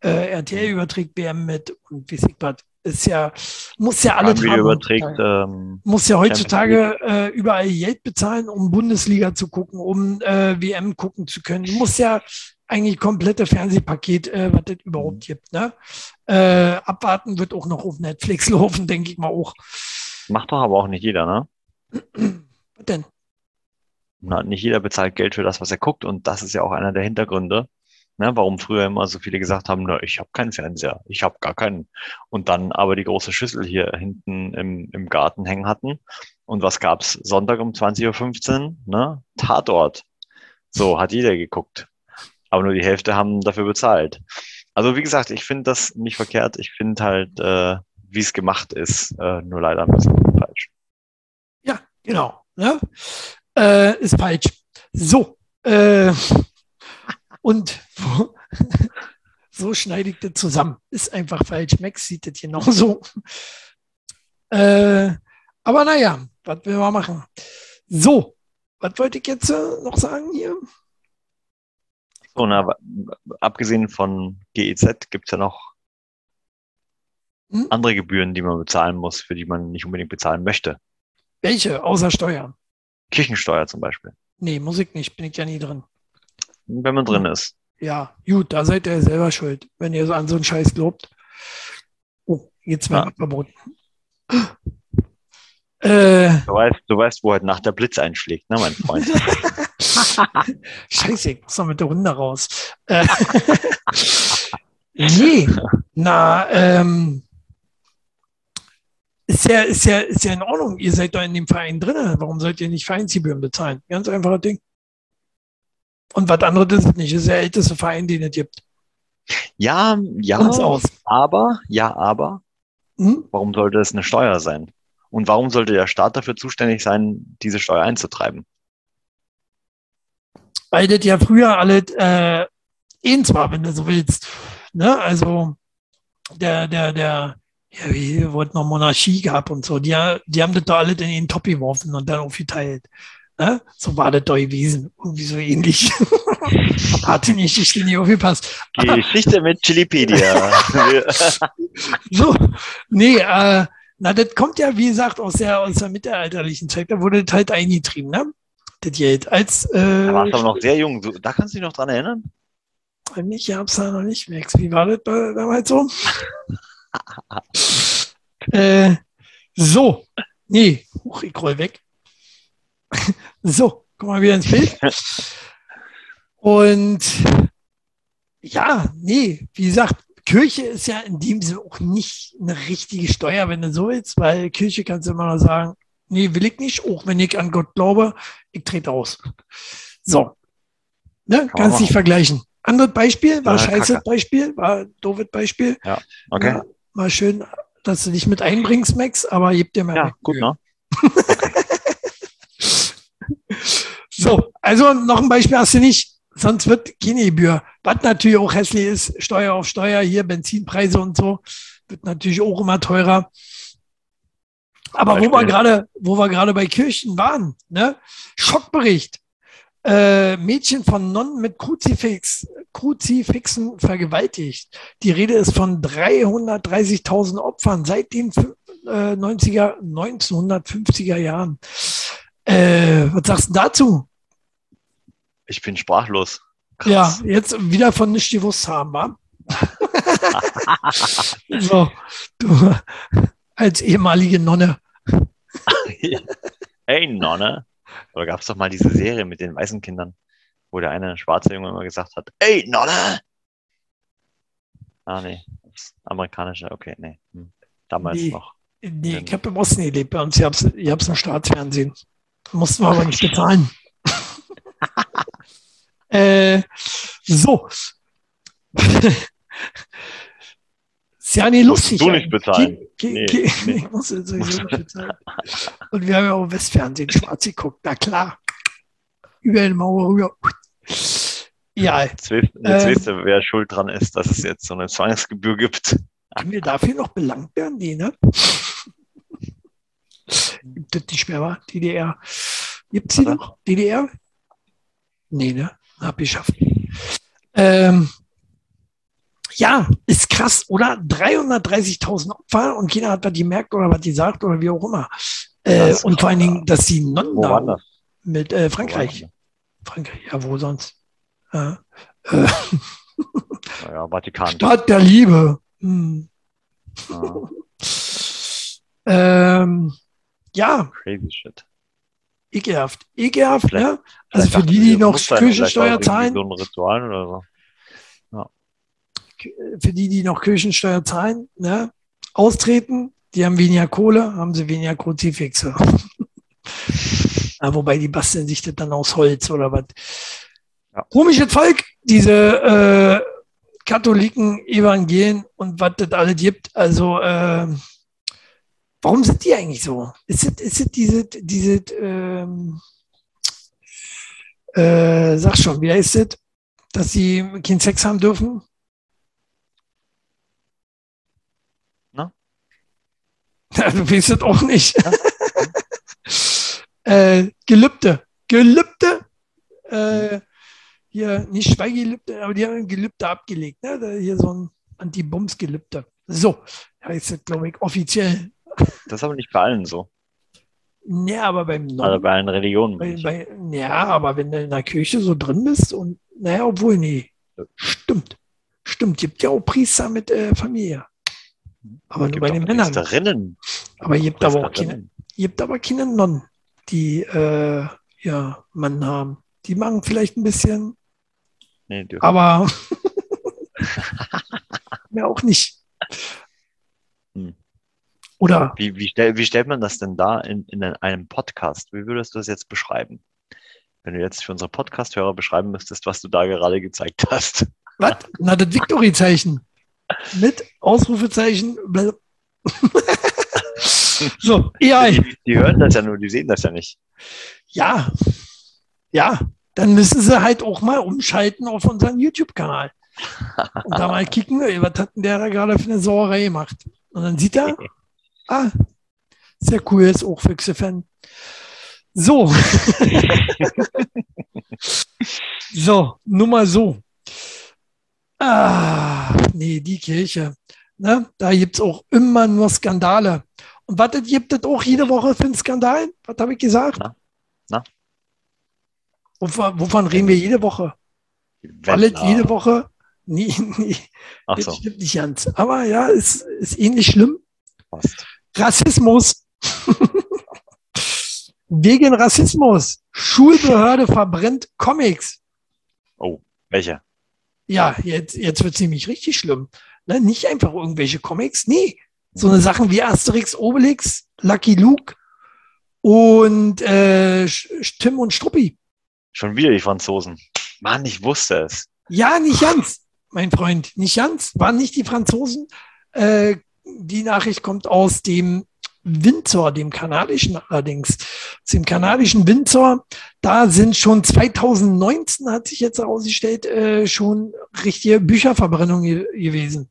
Äh, RTL überträgt WM mit und wie ich was ist ja, muss ja alle überträgt, ähm, muss ja heutzutage äh, überall Geld bezahlen, um Bundesliga zu gucken, um äh, WM gucken zu können. Du musst ja eigentlich komplette Fernsehpaket, äh, was es überhaupt mhm. gibt. Ne? Äh, abwarten wird auch noch auf Netflix (laughs) laufen, denke ich mal auch. Macht doch aber auch nicht jeder, ne? was denn? Na, nicht jeder bezahlt Geld für das, was er guckt und das ist ja auch einer der Hintergründe, Ne, warum früher immer so viele gesagt haben, na, ich habe keinen Fernseher, ich habe gar keinen. Und dann aber die große Schüssel hier hinten im, im Garten hängen hatten. Und was gab's Sonntag um 20.15 Uhr? Ne? Tatort. So hat jeder geguckt. Aber nur die Hälfte haben dafür bezahlt. Also wie gesagt, ich finde das nicht verkehrt. Ich finde halt, äh, wie es gemacht ist, äh, nur leider ein bisschen falsch. Ja, genau. Ne? Äh, ist falsch. So, äh, und (laughs) so schneide ich das zusammen. Ist einfach falsch. Max sieht das genauso. Äh, aber naja, was will man machen? So, was wollte ich jetzt äh, noch sagen hier? So, na, abgesehen von GEZ gibt es ja noch hm? andere Gebühren, die man bezahlen muss, für die man nicht unbedingt bezahlen möchte. Welche? Außer Steuern? Kirchensteuer zum Beispiel. Nee, Musik nicht, bin ich ja nie drin wenn man drin ist. Ja, gut, da seid ihr selber schuld, wenn ihr so an so einen Scheiß lobt. Oh, jetzt wird ja. verboten. (gasps) Äh, du, weißt, du weißt, wo heute Nacht der Blitz einschlägt, ne, mein Freund? (laughs) Scheiße, ich muss noch mit der Runde raus. Äh, (laughs) nee, na, ähm, ist ja, ist, ja, ist ja in Ordnung. Ihr seid da in dem Verein drin. Warum sollt ihr nicht Vereinsgebühren bezahlen? Ganz einfacher Ding. Und was anderes ist es nicht. Das ist der älteste Verein, den es gibt. Ja, ja, aus. aber, ja, aber, hm? warum sollte es eine Steuer sein? Und warum sollte der Staat dafür zuständig sein, diese Steuer einzutreiben? Weil das ja früher alles äh, ins war, wenn du so willst. Ne? Also der, der, der, ja, wie wurde noch Monarchie gehabt und so, die, die haben das da alle in den Top geworfen und dann aufgeteilt. Ne? So war das gewesen. Irgendwie so ähnlich. (laughs) Hatte nicht Geschichte nicht aufgepasst. Geschichte mit Chilipedia. (laughs) so, nee, äh, na, das kommt ja, wie gesagt, aus der, aus der mittelalterlichen Zeit. Da wurde das halt eingetrieben, ne? Das Geld. Als, äh, da warst du aber noch sehr jung. Da kannst du dich noch dran erinnern? Ich hab's da noch nicht, Max. Wie war das damals so? (laughs) äh, so. Nee, Huch, ich roll weg. (laughs) so, komm mal wieder ins Bild. Und ja, nee, wie gesagt, Kirche ist ja in dem Sinne auch nicht eine richtige Steuer, wenn du so willst, weil Kirche kannst du immer noch sagen, nee, will ich nicht, auch wenn ich an Gott glaube, ich trete aus. So. Ne, kannst dich vergleichen. Anderes Beispiel, war ja, scheiße Kacke. Beispiel, war doofes Beispiel. Ja, okay. Ja, war schön, dass du dich mit einbringst, Max, aber gib dir mal. Ja, gut, ne? (laughs) so, also noch ein Beispiel hast du nicht, sonst wird keine Gebühr. Was natürlich auch hässlich ist, Steuer auf Steuer, hier Benzinpreise und so, wird natürlich auch immer teurer. Aber wo wir gerade, wo wir gerade bei Kirchen waren, ne? Schockbericht. Äh, Mädchen von Nonnen mit Kruzifix, Kruzifixen vergewaltigt. Die Rede ist von 330.000 Opfern seit den äh, 90er, 1950er Jahren. Äh, was sagst du dazu? Ich bin sprachlos. Krass. Ja, jetzt wieder von nicht gewusst haben, wa? (laughs) so, du als ehemalige Nonne. hey, Nonne. Oder gab es doch mal diese Serie mit den weißen Kindern, wo der eine schwarze Junge immer gesagt hat, ey, Nonne! Ah, nee, amerikanische, okay, nee. Hm. Damals nee, noch. Nee, ich habe im Osten gelebt bei uns. Ich habe es im Staatsfernsehen. Mussten wir aber nicht bezahlen. (laughs) äh, so. Ist ja nicht lustig. Du nicht bezahlen. Ge nee, ge nee. (laughs) Ich muss sowieso nicht bezahlen. Und wir haben ja auch Westfernsehen schwarz geguckt. Na klar. Über den Mauer rüber. Ja. Jetzt jetzt äh, weißt du, wer schuld dran ist, dass es jetzt so eine Zwangsgebühr gibt. Können wir dafür noch belangt werden? Nee, ne? (laughs) Gibt es nicht mehr, wa? DDR. Gibt es sie noch? DDR? Nee, ne? Hab ich geschafft. Ähm, ja, ist krass, oder? 330.000 Opfer und keiner hat was gemerkt oder was gesagt oder wie auch immer. Äh, und vor allen Dingen, dass die Nonnen da mit äh, Frankreich. Frankreich, ja, wo sonst? Äh, äh, (laughs) naja, Vatikan. Stadt der Liebe. Hm. Ja. (laughs) ähm, ja. Crazy shit. Ekelhaft. Ekelhaft, ne? Also für die, die noch Kirchensteuer zahlen. So Ritual oder so für die, die noch Kirchensteuer zahlen, ne, austreten, die haben weniger Kohle, haben sie weniger Kruzifixe. (laughs) ja, wobei die basteln sich das dann aus Holz oder was. Ja. Komisches Volk, diese äh, Katholiken, Evangelien und was das alles gibt. Also, äh, warum sind die eigentlich so? Ist es, ist es diese, diese ähm, äh, sag schon, wie heißt es, dass sie keinen Sex haben dürfen? Ja, du weißt es auch nicht. (laughs) äh, Gelübde. Gelübde. Äh, hier, nicht Schweigelübde, aber die haben ein Gelübde abgelegt. Ne? Hier so ein Anti-Bums-Gelübde. So, heißt das, glaube ich, offiziell. Das ist aber nicht bei allen so. Ja, aber beim Nonnen, Also bei allen Religionen. Bei, bei, ja, aber wenn du in der Kirche so drin bist und, naja, obwohl, nee, stimmt. Stimmt, gibt ja auch Priester mit äh, Familie. Aber nur bei den Männern. Priesterinnen. Aber ihr habt aber auch keine, habt aber keine Nonnen, die äh, ja Mann haben. Die machen vielleicht ein bisschen. Nee, aber (laughs) mehr auch nicht. Hm. Oder? Wie, wie, stell, wie stellt man das denn da in, in einem Podcast? Wie würdest du das jetzt beschreiben? Wenn du jetzt für unsere Podcast-Hörer beschreiben müsstest, was du da gerade gezeigt hast. Was? Na, das Victory-Zeichen mit Ausrufezeichen. (laughs) So, AI. Die, die hören das ja nur, die sehen das ja nicht. Ja, ja, dann müssen sie halt auch mal umschalten auf unseren YouTube-Kanal. Und da mal kicken, was hat denn der da gerade für eine Sauerei gemacht? Und dann sieht er, (laughs) ah, sehr cool, ist auch Füchse-Fan. So. (laughs) so, nur mal so. Ah, nee, die Kirche. Ne? Da gibt es auch immer nur Skandale. Und was gibt es auch jede Woche für einen Skandal? Was habe ich gesagt? Na? Na? Wovon, wovon reden wir jede Woche? Alles jede Woche? Nee, nee, Ach das so, stimmt nicht ganz. Aber ja, ist, ist ähnlich schlimm. passt. Rassismus. Wegen Rassismus. Schulbehörde verbrennt Comics. Oh, welche? Ja, jetzt, jetzt wird es nämlich richtig schlimm. Ne, nicht einfach irgendwelche Comics, nee. So eine Sachen wie Asterix, Obelix, Lucky Luke und äh, Tim und Struppi. Schon wieder die Franzosen. Mann, ich wusste es. Ja, nicht ganz, mein Freund, nicht ganz. Waren nicht die Franzosen. Äh, die Nachricht kommt aus dem Windsor, dem kanadischen allerdings. Aus dem kanadischen Windsor. Da sind schon 2019, hat sich jetzt herausgestellt, äh, schon richtige Bücherverbrennungen ge gewesen.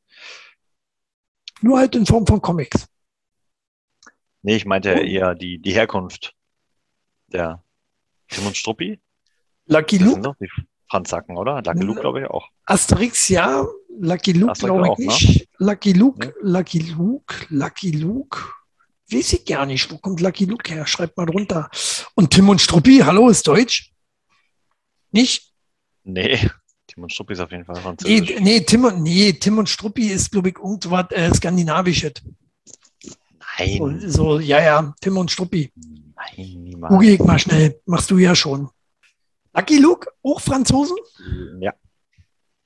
Nur halt in Form von Comics. Nee, ich meinte Oh. eher die, die Herkunft der Tim und Struppi. Lucky Das sind Luke, die Franzacken, oder? Lucky Luke, glaube ich, auch. Asterix, ja. Lucky Luke, glaube ich auch, ne? nicht. Lucky Luke, Nee. Lucky Luke, Lucky Luke. Weiß ich gar nicht. Wo kommt Lucky Luke her? Schreibt mal drunter. Und Tim und Struppi, hallo, ist Deutsch? Nicht? Nee, Tim und Struppi ist auf jeden Fall französisch. Nee, nee, Tim und, nee, Tim und Struppi ist, glaube ich, irgendwas äh, Skandinavisches. So, Nein, so, ja, ja, Tim und Struppi. nein, niemals. Google ich mal schnell. Machst du ja schon. Lucky Luke, auch Franzosen? Ja,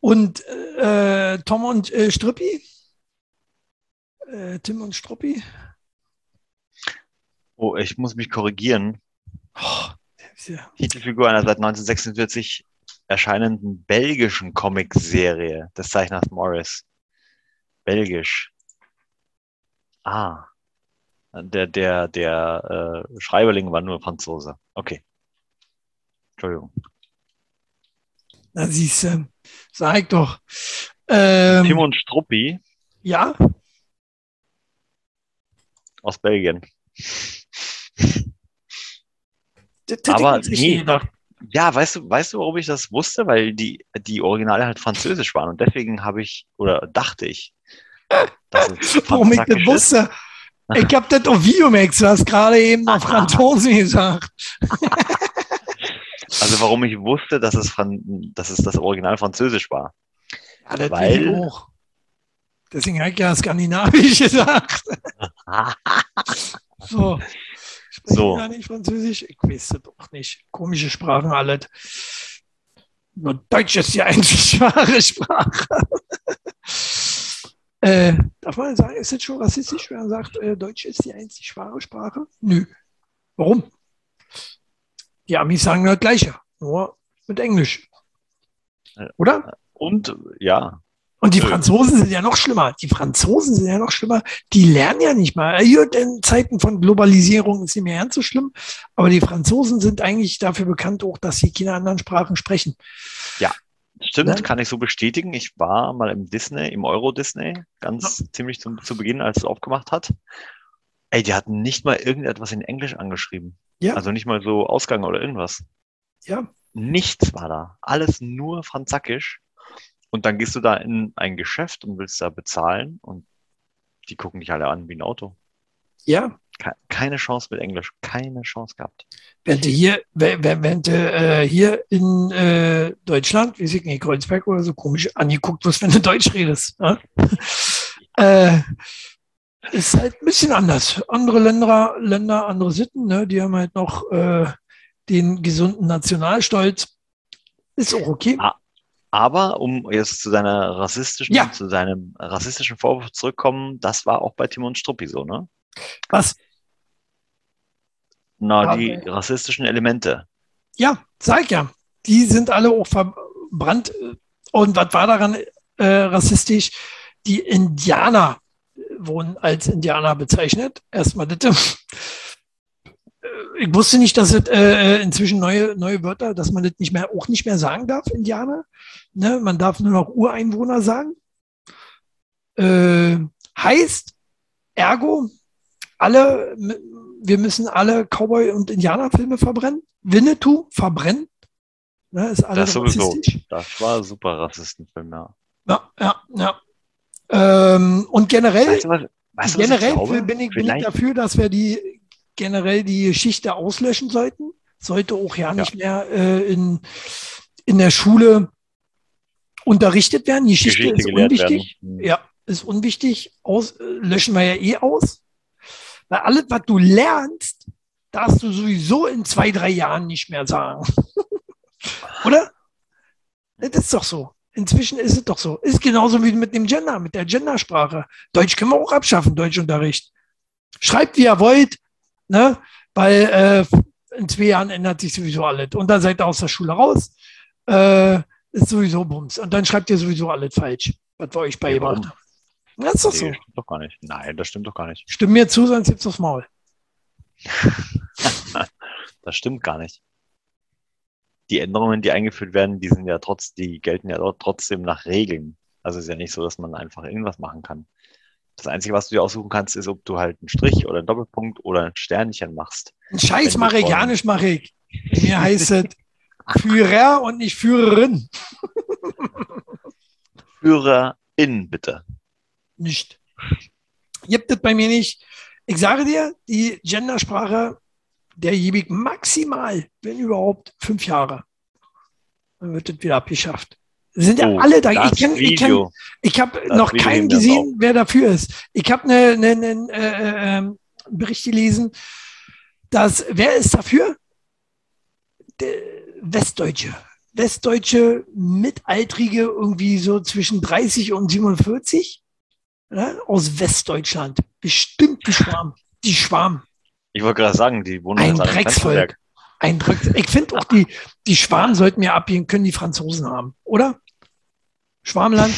Und äh, Tom und äh, Struppi? Äh, Tim und Struppi? oh, ich muss mich korrigieren. Oh, ja- Titelfigur einer seit 1946 erscheinenden belgischen Comicserie des Zeichners Morris. Belgisch. Ah. Der, der, der äh, Schreiberling war nur Franzose. Okay. Entschuldigung. Na, siehst du, sag doch. Ähm, Tim und Struppi ja, aus Belgien. Aber nee. Ja, weißt du, weißt du, warum ich das wusste? Weil die, die Originale halt französisch waren und deswegen habe ich, oder dachte ich, dass es (laughs) Warum ich das wusste? Ich hab das auf Videomax, du hast gerade eben noch (laughs) Franzosen gesagt. (laughs) Also warum ich wusste, dass es, dass es das Original französisch war. Ja, das Weil- ich auch. Deswegen habe ich ja skandinavisch (laughs) gesagt. (laughs) So. Sprechen So. ja nicht Französisch? Ich weiß das doch nicht. Komische Sprachen alle. Nur Deutsch ist die einzig (laughs) wahre Sprache. äh, darf man sagen, ist das schon rassistisch, wenn man sagt, äh, Deutsch ist die einzig wahre Sprache? Nö. Warum? Die Amis sagen das Gleiche, nur mit Englisch. Ja. Oder? Und ja, Und die. Franzosen sind ja noch schlimmer. Die Franzosen sind ja noch schlimmer. Die lernen ja nicht mal. In Zeiten von Globalisierung ist nicht mehr ganz so schlimm. Aber die Franzosen sind eigentlich dafür bekannt, auch, dass sie keine anderen Sprachen sprechen. stimmt, Ne? kann ich so bestätigen. Ich war mal im Disney, im Euro Disney, ganz ziemlich zum, zu Beginn, als es aufgemacht hat. Ey, die hatten nicht mal irgendetwas in Englisch angeschrieben. Ja. Also nicht mal so Ausgang oder irgendwas. Ja, Nichts war da. Alles nur franzakisch. Und dann gehst du da in ein Geschäft und willst da bezahlen und die gucken dich alle an wie ein Auto. ja. Ke- Keine Chance mit Englisch. Keine Chance gehabt. Wenn du hier, wenn du äh, hier in äh, Deutschland, wie nicht, Kreuzberg oder so komisch angeguckt wirst, wenn du Deutsch redest. Ne? (laughs) äh, ist halt ein bisschen anders. Andere Länder, Länder, andere Sitten, ne? die haben halt noch äh, den gesunden Nationalstolz. Ist auch okay. Ah. Aber um jetzt zu deiner rassistischen, Ja. zu deinem rassistischen Vorwurf zurückkommen, das war auch bei Tim und Struppi so, ne? Was? Na, Ja, die rassistischen Elemente. Ja, sag ich ja. Die sind alle auch verbrannt. Und was war daran äh, rassistisch? Die Indianer wurden als Indianer bezeichnet. Erstmal das. Ich wusste nicht, dass es äh, inzwischen neue, neue Wörter, dass man das nicht mehr, auch nicht mehr sagen darf, Indianer. Ne? Man darf nur noch Ureinwohner sagen. Äh, heißt, ergo, alle, wir müssen alle Cowboy- und Indianerfilme verbrennen. Winnetou verbrennen. Ne, ist alles das sowieso. Das war super Rassistenfilm, ja. Ja, ja, ja. Ähm, und generell, weißt du, was, weißt du, generell bin, ich, bin ich dafür, dass wir die generell die Geschichte auslöschen sollten. Sollte auch ja nicht mehr äh, in, in der Schule unterrichtet werden. Die Geschichte, Geschichte ist unwichtig. Hm. Ja, ist unwichtig. Aus, äh, löschen wir ja eh aus. Weil alles, was du lernst, darfst du sowieso in zwei, drei Jahren nicht mehr sagen. (laughs) Oder? Das ist doch so. Inzwischen ist es doch so. Ist genauso wie mit dem Gender, mit der Gendersprache. Deutsch können wir auch abschaffen, Deutschunterricht. Schreibt, wie ihr wollt, ne? weil äh, in zwei Jahren ändert sich sowieso alles. Und dann seid ihr aus der Schule raus. Äh, ist sowieso Bums. Und dann schreibt ihr sowieso alles falsch, was wir euch beigebracht haben. Das ist doch nee, so. Stimmt doch gar nicht. Nein, das stimmt doch gar nicht. Stimm mir zu, sonst gibt's aufs Maul. (laughs) das stimmt gar nicht die Änderungen, die eingeführt werden, die sind ja trotz, die gelten ja trotzdem nach Regeln. Also es ist ja nicht so, dass man einfach irgendwas machen kann. Das Einzige, was du dir aussuchen kannst, ist, ob du halt einen Strich oder einen Doppelpunkt oder ein Sternchen machst. Ein Scheiß mache ich, gar nicht mache ich. Mir (laughs) heißt es Führer und nicht Führerin. (laughs) Führerin, bitte. Nicht. Gibt es bei mir nicht. Ich sage dir, die Gendersprache der ewig maximal, wenn überhaupt, fünf Jahre. Dann wird es wieder abgeschafft. Sind ja oh, alle da. Ich, kenn, ich, kenn, ich habe noch Video keinen gesehen, wer dafür ist. Ich habe einen eine, eine, äh, äh, Bericht gelesen, dass wer ist dafür? Der Westdeutsche. Westdeutsche Mitaltrige, irgendwie so zwischen 30 und 47 ne, aus Westdeutschland. Bestimmt die Schwarm. Die Schwarm. Ich wollte gerade sagen, die wohnen ein Drecksvolk. Ein Drecks ich finde auch, die, die Schwaben sollten mir abgehen, können die Franzosen haben, oder? Schwarmland,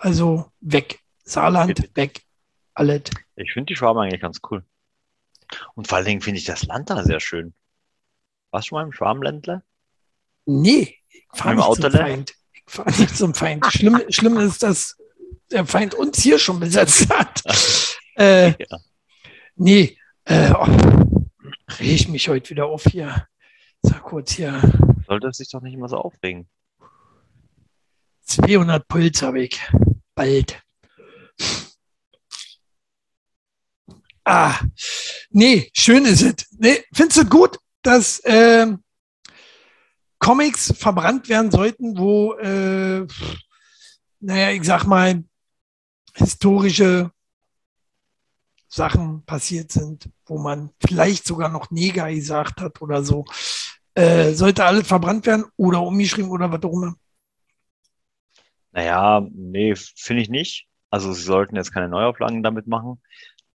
also weg. Saarland, weg. Alles. Ich finde die Schwaben eigentlich ganz cool. Und vor allen Dingen finde ich das Land da sehr schön. Warst du schon mal im Schwarmländler? Nee, ich fahre nicht Autole? zum Feind. Ich fahre nicht zum Feind. Schlimm, schlimm ist, dass der Feind uns hier schon besetzt hat. (laughs) äh, ja. Nee, äh, oh, reg ich mich heute wieder auf hier. Sag kurz hier. Sollte sich doch nicht immer so aufregen. 200 Puls habe ich. Bald. Ah, nee, schön ist es. Nee, findest du gut, dass äh, Comics verbrannt werden sollten, wo, äh, naja, ich sag mal, historische Sachen passiert sind, wo man vielleicht sogar noch Neger gesagt hat oder so, äh, sollte alles verbrannt werden oder umgeschrieben oder was auch immer? Naja, nee, finde ich nicht. Also sie sollten jetzt keine Neuauflagen damit machen.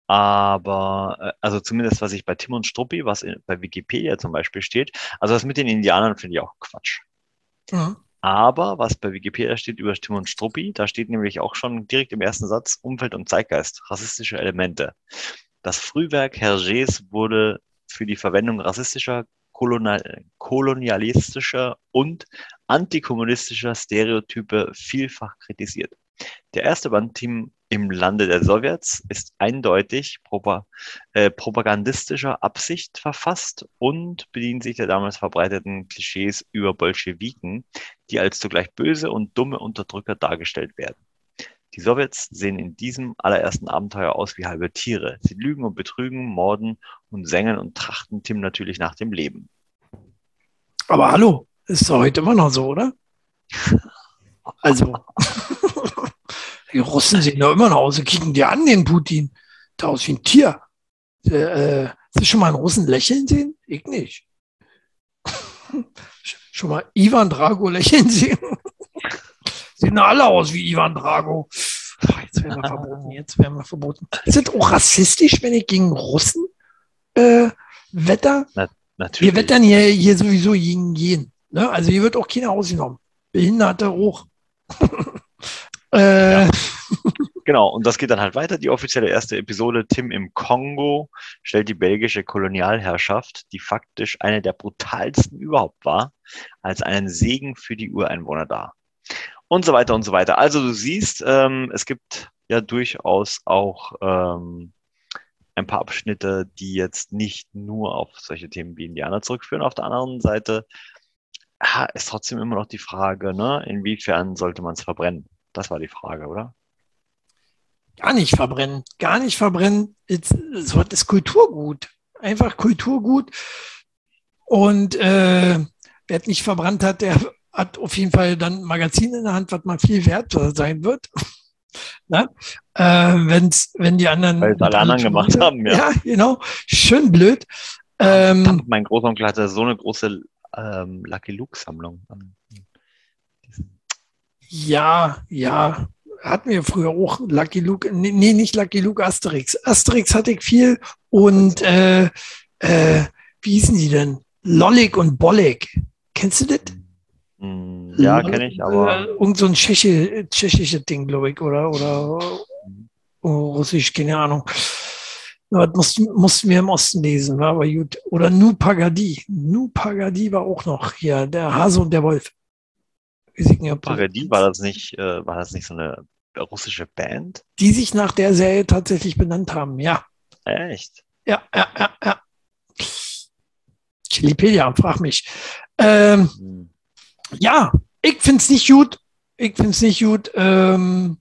Aber, äh, also zumindest was ich bei Tim und Struppi, was in, bei Wikipedia zum Beispiel steht, also das mit den Indianern finde ich auch Quatsch. Mhm. Aber was bei Wikipedia steht über Tim und Struppi, da steht nämlich auch schon direkt im ersten Satz Umfeld und Zeitgeist, rassistische Elemente. Das Frühwerk Hergés wurde für die Verwendung rassistischer, kolonialistischer und antikommunistischer Stereotype vielfach kritisiert. Der erste Band Team im Lande der Sowjets ist eindeutig äh, propagandistischer Absicht verfasst und bedient sich der damals verbreiteten Klischees über Bolschewiken, die als zugleich böse und dumme Unterdrücker dargestellt werden. Die Sowjets sehen in diesem allerersten Abenteuer aus wie halbe Tiere. Sie lügen und betrügen, morden und sengen und trachten Tim natürlich nach dem Leben. Aber hallo, ist doch heute immer noch so, oder? (laughs) Also, die Russen sehen doch immer noch aus, sie kicken dir an, den Putin. Da aus wie ein Tier. Äh, hast du schon mal einen Russen lächeln sehen? Ich nicht. (laughs) schon mal Ivan Drago lächeln sehen? (laughs) Sehen alle aus wie Ivan Drago. jetzt werden wir verboten, (laughs) jetzt werden wir verboten. Ist das auch rassistisch, wenn ich gegen Russen äh, wetter? Na, natürlich. Wir wettern hier, hier sowieso gegen jeden. Ne? Also hier wird auch keiner ausgenommen. Behinderte hoch. Äh, ja. (laughs) Genau, und das geht dann halt weiter. Die offizielle erste Episode, Tim im Kongo, stellt die belgische Kolonialherrschaft, die faktisch eine der brutalsten überhaupt war, als einen Segen für die Ureinwohner dar. Und so weiter und so weiter. Also du siehst, ähm, es gibt ja durchaus auch ähm, ein paar Abschnitte, die jetzt nicht nur auf solche Themen wie Indianer zurückführen. Auf der anderen Seite ist trotzdem immer noch die Frage, ne, inwiefern sollte man es verbrennen? Das war die Frage, oder? Gar nicht verbrennen, gar nicht verbrennen. So ist Kulturgut. Einfach Kulturgut. Und äh, wer es nicht verbrannt hat, der hat auf jeden Fall dann ein Magazin in der Hand, was mal viel wert sein wird. (laughs) Na? Äh, wenn's, wenn die anderen. Weil es alle anderen gemacht haben, ja. Ja, genau. Schön blöd. Ähm, mein Großonkel hatte so eine große ähm, Lucky Luke-Sammlung. Ja, ja. Hatten wir früher auch Lucky Luke, nee, nicht Lucky Luke, Asterix. Asterix hatte ich viel und äh, äh, wie hießen die denn? Lollig und Bollig. Kennst du das? Hm, ja, kenne ich, aber. Äh, irgend so ein tschechisches Ding, glaube ich, oder, oder oh, Russisch, keine Ahnung. Das mussten, mussten wir im Osten lesen, war aber gut. Oder Nu Pagadi. Nu Pagadi war auch noch hier, der Hase und der Wolf. Pagadi, war das nicht, äh, war das nicht so eine russische Band? Die sich nach der Serie tatsächlich benannt haben, ja. Echt? Ja, ja, ja, ja. Chilipedia, frag mich. Ähm, hm. Ja, ich finde es nicht gut. Ich finde es nicht gut. Ähm,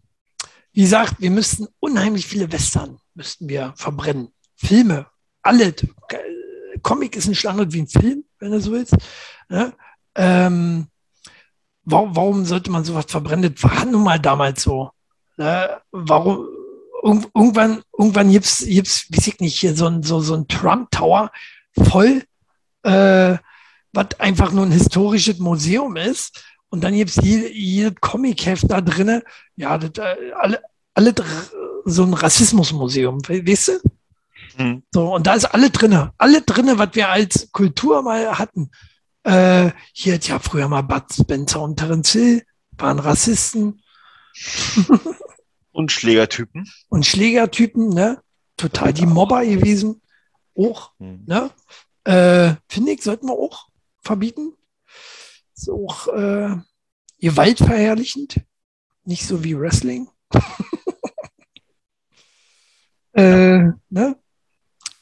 wie gesagt, wir müssten unheimlich viele Western müssten wir verbrennen. Filme, alle. Comic ist ein Standard wie ein Film, wenn du so willst. Ja? Ähm, warum, warum, sollte man sowas verbrennen? Das war nun mal damals so. Ja? Warum? Irgendwann, irgendwann gibt es, weiß ich nicht, hier so ein, so, so ein Trump Tower voll, äh, was einfach nur ein historisches Museum ist. Und dann gibt es jedes Comic-Heft da drin. Ja, das, äh, alle, alle so ein Rassismusmuseum, weißt du? Mhm. So, und da ist alle drinne, alle drinne, was wir als Kultur mal hatten. Äh, hier hat ja früher mal Bud Spencer und Terence Hill, waren Rassisten. und Schlägertypen. Und Schlägertypen, ne? Total die Mobber gewesen. Auch, mhm. ne? Äh, Finde ich, sollten wir auch verbieten. Ist auch äh, gewaltverherrlichend. Nicht so wie Wrestling. (laughs) Äh, ne?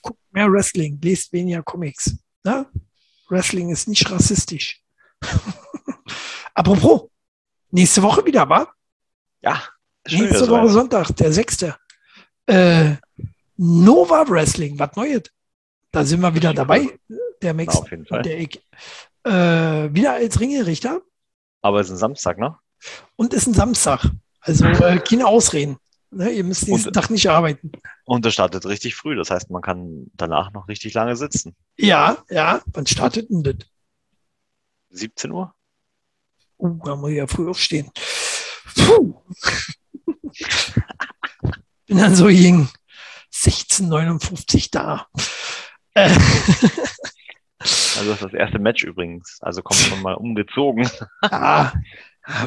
Guckt mehr Wrestling, lest weniger Comics. Ne? Wrestling ist nicht rassistisch. (laughs) Apropos, nächste Woche wieder, wa? Ja. Nächste Woche weit. Sonntag, der sechste. Äh, Nova Wrestling, was Neues. Da sind wir wieder dabei. Der Max, auf jeden Fall. Der, äh, wieder als Ringerichter. Aber es ist ein Samstag, ne? Und ist ein Samstag. Also äh, keine Ausreden. Ne, ihr müsst diesen und, Tag nicht arbeiten. Und es startet richtig früh, das heißt, man kann danach noch richtig lange sitzen. Ja, ja. Wann startet denn das? 17 Uhr? Uh, da muss ich ja früh aufstehen. Puh. (laughs) Bin dann so jung. 1659 da. Äh. Also das ist das erste Match übrigens. Also kommt schon mal umgezogen. Ah,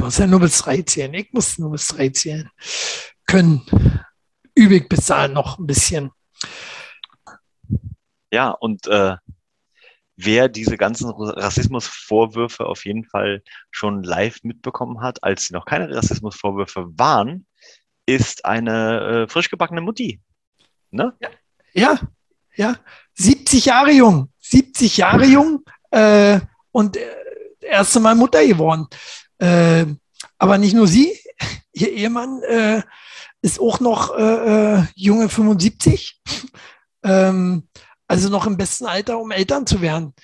muss ja nur bis drei zählen. Ich muss nur bis drei zählen können. Übig bezahlen noch ein bisschen. Ja, und äh, wer diese ganzen Rassismusvorwürfe auf jeden Fall schon live mitbekommen hat, als sie noch keine Rassismusvorwürfe waren, ist eine äh, frisch gebackene Mutti. Ne? Ja, ja, ja. 70 Jahre jung, 70 Jahre jung äh, und äh, erste Mal Mutter geworden. Äh, aber nicht nur sie, (laughs) ihr Ehemann äh, ist auch noch äh, äh junge 75. (laughs) ähm, also noch im besten Alter, um Eltern zu werden.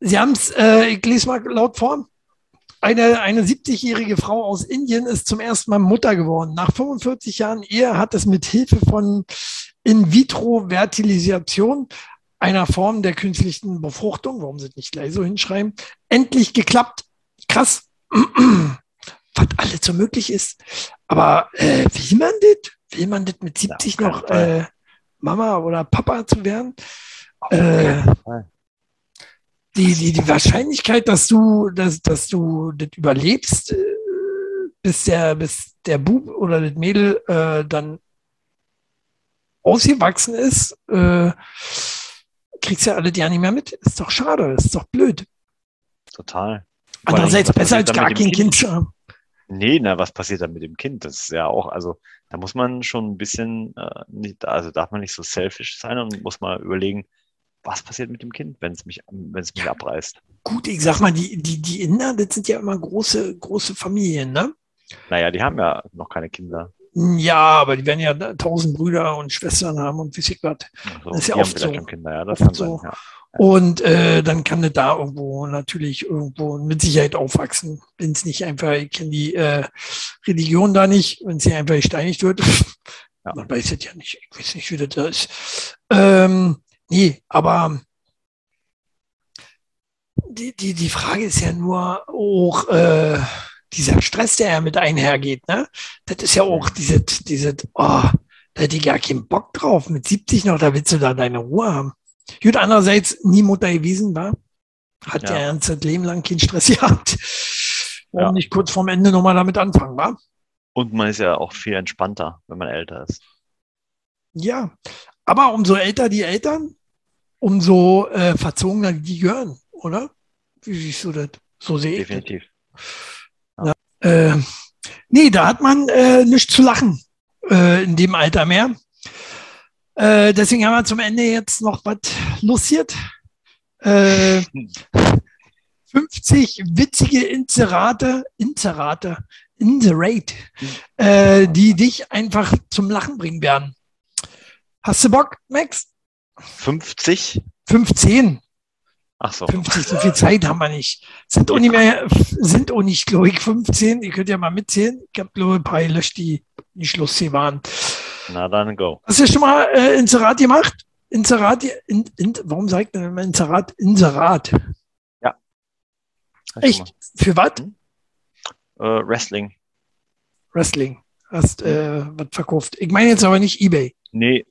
Sie haben es, äh, ich lese mal laut vor, eine, eine 70-jährige Frau aus Indien ist zum ersten Mal Mutter geworden. Nach 45 Jahren Ehe hat es mit Hilfe von In-vitro-Fertilisation, einer Form der künstlichen Befruchtung, warum sie nicht gleich so hinschreiben, endlich geklappt. Krass. (clears throat) was alles so möglich ist. Aber äh, will man das? Will man das mit 70 ja, noch äh, Mama oder Papa zu werden? Äh, die, die, die Wahrscheinlichkeit, dass du, dass, dass du das überlebst, äh, bis der, bis der Bub oder das Mädel äh, dann ausgewachsen ist, äh, kriegst du ja alle ja nicht mehr mit. Ist doch schade, ist doch blöd. Total. Andererseits besser als gar kein Kind zu haben. Nee, na, was passiert dann mit dem Kind? Das ist ja auch, also da muss man schon ein bisschen, äh, nicht, also darf man nicht so selfish sein und muss mal überlegen, was passiert mit dem Kind, wenn es mich, wenn es mich abreißt. Gut, ich sag mal, die, die, die Inder, das sind ja immer große, große Familien, ne? Naja, die haben ja noch keine Kinder. Ja, aber die werden ja tausend Brüder und Schwestern haben und wie ich was. Also, Das ist ja oft so. Kinder, ja, das Oft kann sein. so. Ja. Und äh, dann kann es da irgendwo natürlich irgendwo mit Sicherheit aufwachsen, wenn es nicht einfach, ich kenne die äh, Religion da nicht, wenn sie einfach gesteinigt wird. (laughs) Ja. Man weiß es ja nicht, ich weiß nicht, wie das da ist. Ähm, nee, aber die, die, die Frage ist ja nur auch äh, dieser Stress, der ja mit einhergeht, ne? Das ist ja auch dieses, dieses, oh, da hätte ich gar keinen Bock drauf. Mit 70 noch, da willst du da deine Ruhe haben. Gut, andererseits nie Mutter gewesen war. Hat ja, Ja. ja ganzes Leben lang keinen Stress (laughs) gehabt. Warum Ja. nicht kurz vorm Ende nochmal damit anfangen, wa? Und man ist ja auch viel entspannter, wenn man älter ist. Ja. Aber umso älter die Eltern, umso äh, verzogener die gehören, oder? Wie siehst du das? So sehe ich das. Äh, nee, da hat man äh, nichts zu lachen äh, in dem Alter mehr. Äh, deswegen haben wir zum Ende jetzt noch was lustiert. Äh, (laughs) 50 witzige Inserate, Inserate, Inserate, äh, die dich einfach zum Lachen bringen werden. Hast du Bock, Max? 50? 15. Ach so. 50, so viel Zeit haben wir nicht. Sind auch nicht mehr, sind auch nicht, glaube ich, 15. Ihr könnt ja mal mitzählen. Ich habe, glaube ich, ein paar gelöscht, die nicht lustig waren. Na dann go. Hast du schon mal äh, Inserat gemacht? Inserat, in, in, warum sagt man immer Inserat? Inserat. Du Echt? Für was? mal. Äh, Wrestling. Wrestling. Hast äh, was verkauft. Ich meine jetzt aber nicht Ebay. Nee.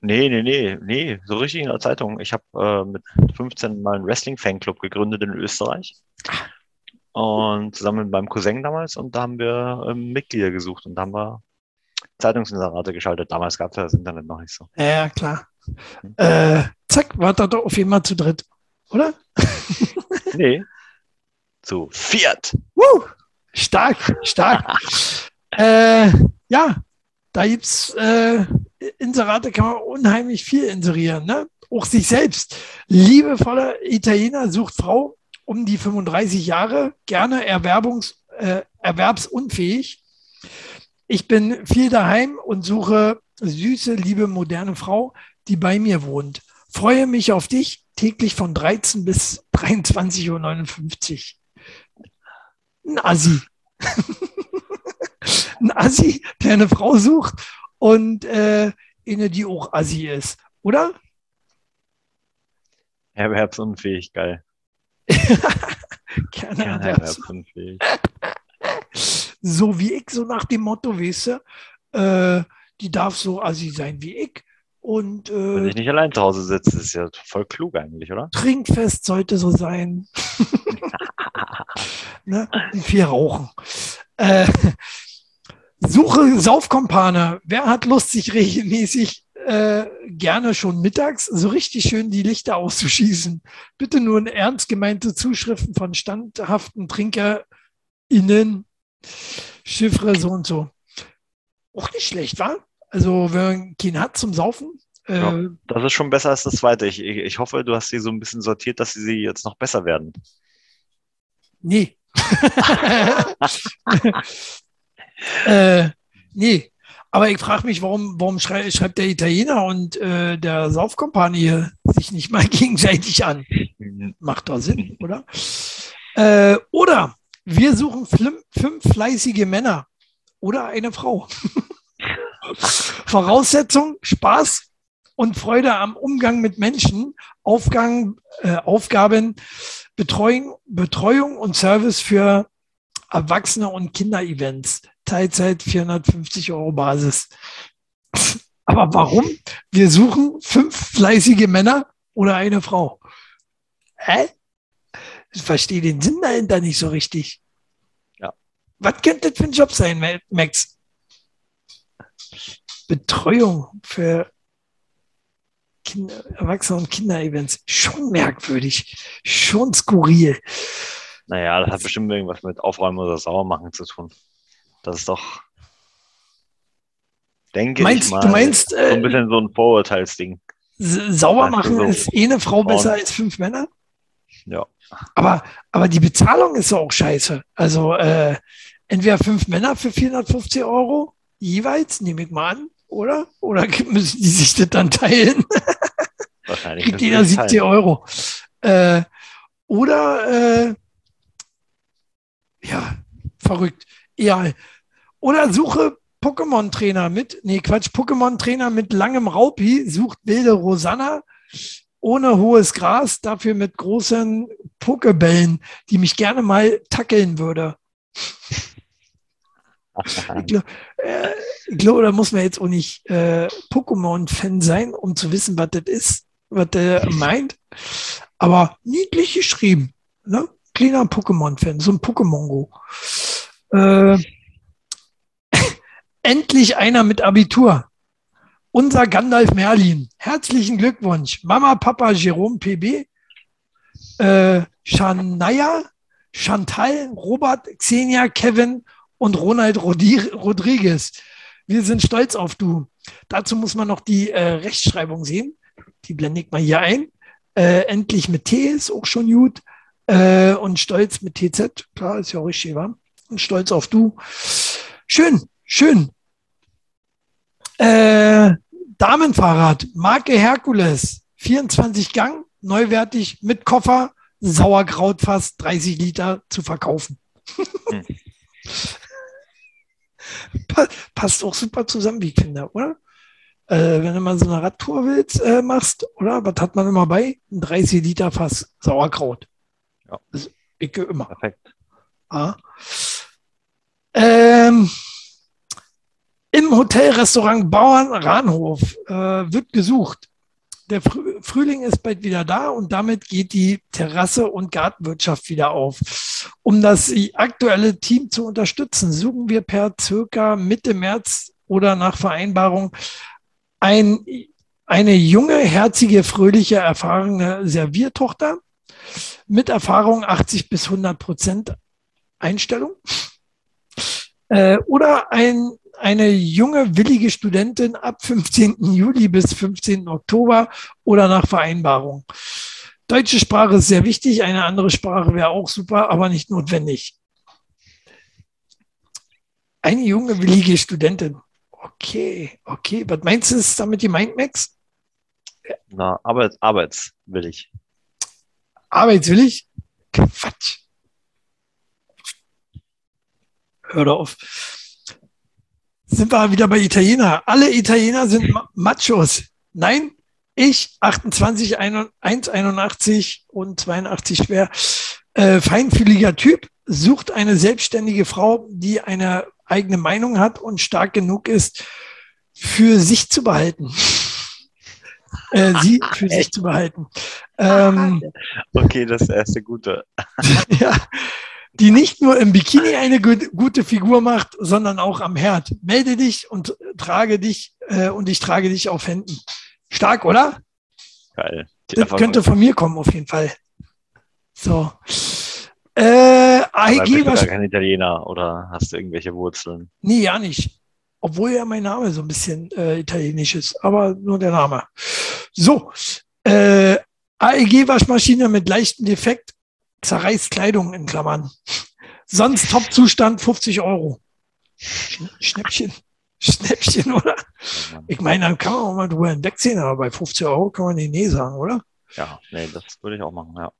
Nee, nee, nee, nee, so richtig in der Zeitung. Ich habe äh, mit 15 mal einen Wrestling-Fanclub gegründet in Österreich. Und zusammen mit meinem Cousin damals. Und da haben wir ähm, Mitglieder gesucht und da haben wir Zeitungsinserate geschaltet. Damals gab es ja das Internet noch nicht so. Ja, ja, klar. Äh, zack, war da doch auf jeden Fall zu dritt. Oder? (laughs) Nee. Zu viert. Woo! Stark, stark. (laughs) äh, ja, da gibt's äh, Inserate, kann man unheimlich viel inserieren, ne? Auch sich selbst. Liebevoller Italiener sucht Frau um die 35 Jahre, gerne erwerbungs, äh, erwerbsunfähig. Ich bin viel daheim und suche süße, liebe, moderne Frau, die bei mir wohnt. Freue mich auf dich täglich von 13 bis 23.59 Uhr. Ein Assi. (laughs) (laughs) Ein Assi, der eine Frau sucht und äh, eine, die auch Assi ist, oder? Erwerbsunfähig, geil. (laughs) Gerne erwerbsunfähig. (laughs) so wie ich, so nach dem Motto, weißt du, äh, die darf so assi sein wie ich. Und Wenn äh, ich nicht allein zu Hause sitze, ist ja voll klug eigentlich, oder? trinkfest sollte so sein. ne? Und viel rauchen. Äh, (laughs) suche Saufkompane. Wer hat Lust, sich regelmäßig äh, gerne schon mittags so richtig schön die Lichter auszuschießen? Bitte nur ernst gemeinte Zuschriften von standhaften TrinkerInnen. Chiffre so und so. Auch nicht schlecht, wa? Also, wenn man keinen hat zum Saufen, äh, Ja. Das ist schon besser als das zweite. Ich, ich, ich hoffe, du hast sie so ein bisschen sortiert, dass sie jetzt noch besser werden. Nee. (laughs) äh, nee. Aber ich frage mich, warum, warum schrei schreibt der Italiener und äh, der Saufkompanie sich nicht mal (laughs) gegenseitig an? Macht doch Sinn, oder? Äh, oder wir suchen fünf fleißige Männer oder eine Frau. (laughs) Voraussetzung, Spaß und Freude am Umgang mit Menschen, Aufgang, äh, Aufgaben, Betreuung, Betreuung und Service für Erwachsene- und Kinderevents. Teilzeit 450 Euro Basis. Aber warum? Wir suchen fünf fleißige Männer oder eine Frau. Hä? Ich verstehe den Sinn dahinter nicht so richtig. Ja. Was könnte das für ein Job sein, Max? Betreuung für Kinder, Erwachsene- und Kinderevents. Schon merkwürdig, schon skurril. Naja, das hat bestimmt irgendwas mit Aufräumen oder Sauermachen zu tun. Das ist doch, denke Meinst- ich mal, du meinst, so äh, ein bisschen so ein Vorurteilsding. S- Sauer machen so ist eh eine Frau Frauen. besser als fünf Männer. Ja. Aber, aber die Bezahlung ist auch scheiße. Also äh, entweder fünf Männer für 450 Euro jeweils, nehme ich mal an, oder? Oder (laughs) müssen die sich das dann teilen? Wahrscheinlich. Kriegt jeder sie 70 teilen. Euro. Äh, oder, äh, ja, verrückt. Ja. Oder suche Pokémon-Trainer mit, nee, Quatsch, Pokémon-Trainer mit langem Raupi, sucht wilde Rosanna ohne hohes Gras, dafür mit großen Pokebällen, die mich gerne mal tackeln würde. Ich glaube, äh, ich glaube, da muss man jetzt auch nicht äh, Pokémon-Fan sein, um zu wissen, was das ist, was der meint. Aber niedlich geschrieben. Ne? Kleiner Pokémon-Fan, so ein Pokémon-Go. Äh, (coughs) endlich einer mit Abitur. Unser Gandalf Merlin. Herzlichen Glückwunsch. Mama, Papa, Jerome PB, äh, Shania, Chantal, Robert, Xenia, Kevin und Ronald Rodi- Rodriguez. Wir sind stolz auf du. Dazu muss man noch die äh, Rechtschreibung sehen. Die blende ich mal hier ein. Äh, endlich mit T ist auch schon gut. Äh, und stolz mit TZ. Klar, ist ja auch richtig, wa? Und stolz auf du. Schön, schön. Äh, Damenfahrrad, Marke Herkules, 24 Gang, neuwertig mit Koffer, Sauerkraut fast 30 Liter zu verkaufen. Hm. (laughs) Pa passt auch super zusammen, wie ich finde, oder? Äh, wenn du mal so eine Radtour willst, äh, machst, oder? Was hat man immer bei? Ein 30 Liter Fass Sauerkraut. Ja. Das ich immer. Perfekt. Ja. Ähm, Im Hotelrestaurant Bauern Rahnhof äh, wird gesucht. Der Frü Frühling ist bald wieder da und damit geht die Terrasse- und Gartenwirtschaft wieder auf. Um das aktuelle Team zu unterstützen, suchen wir per circa Mitte März oder nach Vereinbarung ein, eine junge, herzige, fröhliche, erfahrene Serviertochter mit Erfahrung 80 bis 100 Prozent Einstellung. Äh, oder ein, eine junge, willige Studentin ab 15. Juli bis 15. Oktober oder nach Vereinbarung. Deutsche Sprache ist sehr wichtig, eine andere Sprache wäre auch super, aber nicht notwendig. Eine junge, willige Studentin. Okay, okay. Was meinst du, ist damit gemeint, Max? Na, Arbeits, arbeitswillig. Arbeitswillig? Quatsch. Hör doch auf. Sind wir wieder bei Italiener. Alle Italiener sind Ma Machos. Nein, ich 28, 1,81 und 82 schwer. Äh, feinfühliger Typ sucht eine selbstständige Frau, die eine eigene Meinung hat und stark genug ist, für sich zu behalten. (laughs) äh, sie für sich zu behalten. Ähm, Okay, das ist der erste gute. (laughs) ja, die nicht nur im Bikini eine gut, gute Figur macht, sondern auch am Herd. Melde dich und trage dich äh, und ich trage dich auf Händen. Stark, oder? Geil. Die Das könnte von mir kommen, auf jeden Fall. So. Äh, Aber bist du kein Italiener oder hast du irgendwelche Wurzeln? Nee, ja nicht. Obwohl ja mein Name so ein bisschen äh, italienisch ist, aber nur der Name. So. Äh, AEG-Waschmaschine mit leichtem Defekt, zerreißt Kleidung in Klammern. Sonst Top-Zustand 50 Euro. Schn- Schnäppchen. Schnäppchen, oder? Ich meine, dann kann man auch mal drüber hinwegsehen, aber bei 50 Euro kann man nicht nee sagen, oder? Ja, nee, das würde ich auch machen, ja.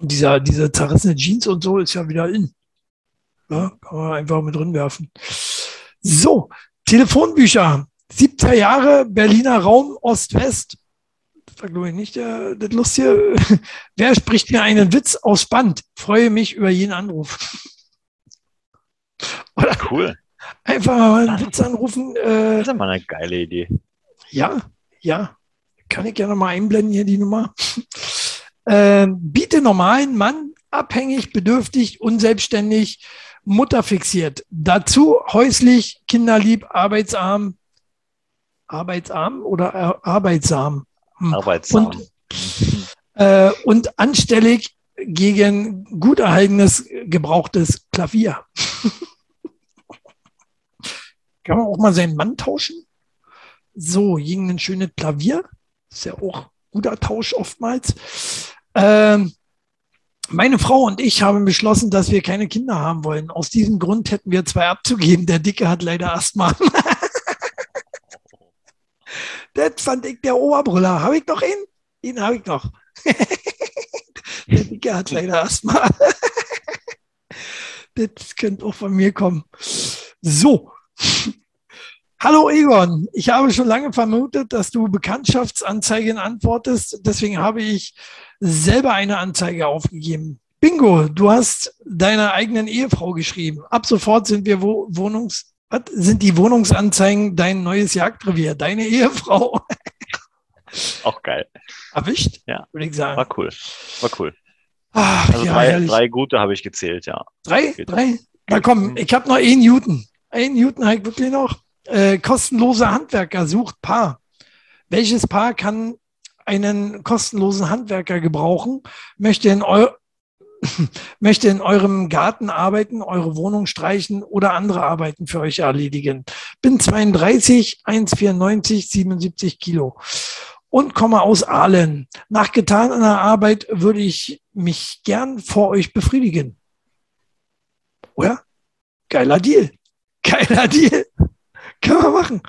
Und dieser, diese zerrissene Jeans und so ist ja wieder in. Ja, kann man einfach mit drin werfen. So, Telefonbücher. 70er Jahre, Berliner Raum, Ost-West. Das war, glaube ich, nicht der, das Lustige. (laughs) Wer spricht mir einen Witz aus Band? Freue mich über jeden Anruf. Oder Cool. einfach mal einen Witz anrufen. Äh, Das ist immer eine geile Idee. ja, ja. Kann ich ja nochmal einblenden hier die Nummer. Ähm, biete normalen Mann, abhängig, bedürftig, unselbstständig Mutter fixiert. Dazu häuslich, kinderlieb, arbeitsarm. Arbeitsarm oder äh, arbeitsam? Hm. Arbeitsam. Und, äh, und anstellig gegen gut erhaltenes, gebrauchtes Klavier. (laughs) Kann man auch mal seinen Mann tauschen? So, gegen ein schönes Klavier. Ist ja auch guter Tausch oftmals. Ähm, meine Frau und ich haben beschlossen, dass wir keine Kinder haben wollen. Aus diesem Grund hätten wir zwei abzugeben. Der Dicke hat leider Asthma. (laughs) das fand ich der Oberbrüller. Habe ich noch ihn? Ihn habe ich noch. (laughs) der Dicke hat leider Asthma. (laughs) das könnte auch von mir kommen. So. Hallo Egon, ich habe schon lange vermutet, dass du Bekanntschaftsanzeigen antwortest. Deswegen habe ich selber eine Anzeige aufgegeben. Bingo, du hast deiner eigenen Ehefrau geschrieben. Ab sofort sind wir Wohnungs, was sind die Wohnungsanzeigen dein neues Jagdrevier, deine Ehefrau. (laughs) Auch geil. Erwischt? Ja. Würde ich sagen. War cool. War cool. Ach, Also ja, drei, drei gute habe ich gezählt, ja. Drei? Drei? Na komm, ich habe noch einen Newton. Einen Newton habe ich wirklich noch. Äh, kostenloser Handwerker sucht Paar. Welches Paar kann einen kostenlosen Handwerker gebrauchen? Möchte in, eu (laughs) möchte in eurem Garten arbeiten, eure Wohnung streichen oder andere Arbeiten für euch erledigen. Bin 32, 1,94, 77 Kilo und komme aus Aalen. Nach getaner Arbeit würde ich mich gern vor euch befriedigen. Oder? Geiler Deal. (laughs) Geiler Deal. Können wir machen.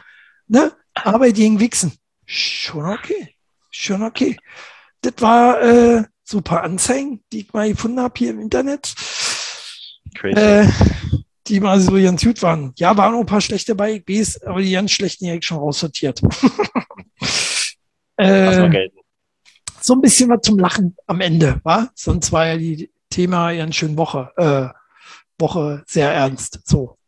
Ne? Arbeit gegen Wichsen. Schon okay. Schon okay. Das war äh, super Anzeigen, die ich mal gefunden habe hier im Internet. Crazy. Äh, die mal so ganz gut waren. Ja, waren auch ein paar schlechte bei, ich weiß, aber die ganz schlechten habe ich schon raussortiert. (laughs) Äh, so ein bisschen was zum Lachen am Ende, war? Sonst war ja die Thema ganz schön Woche, äh, Woche sehr ernst. So.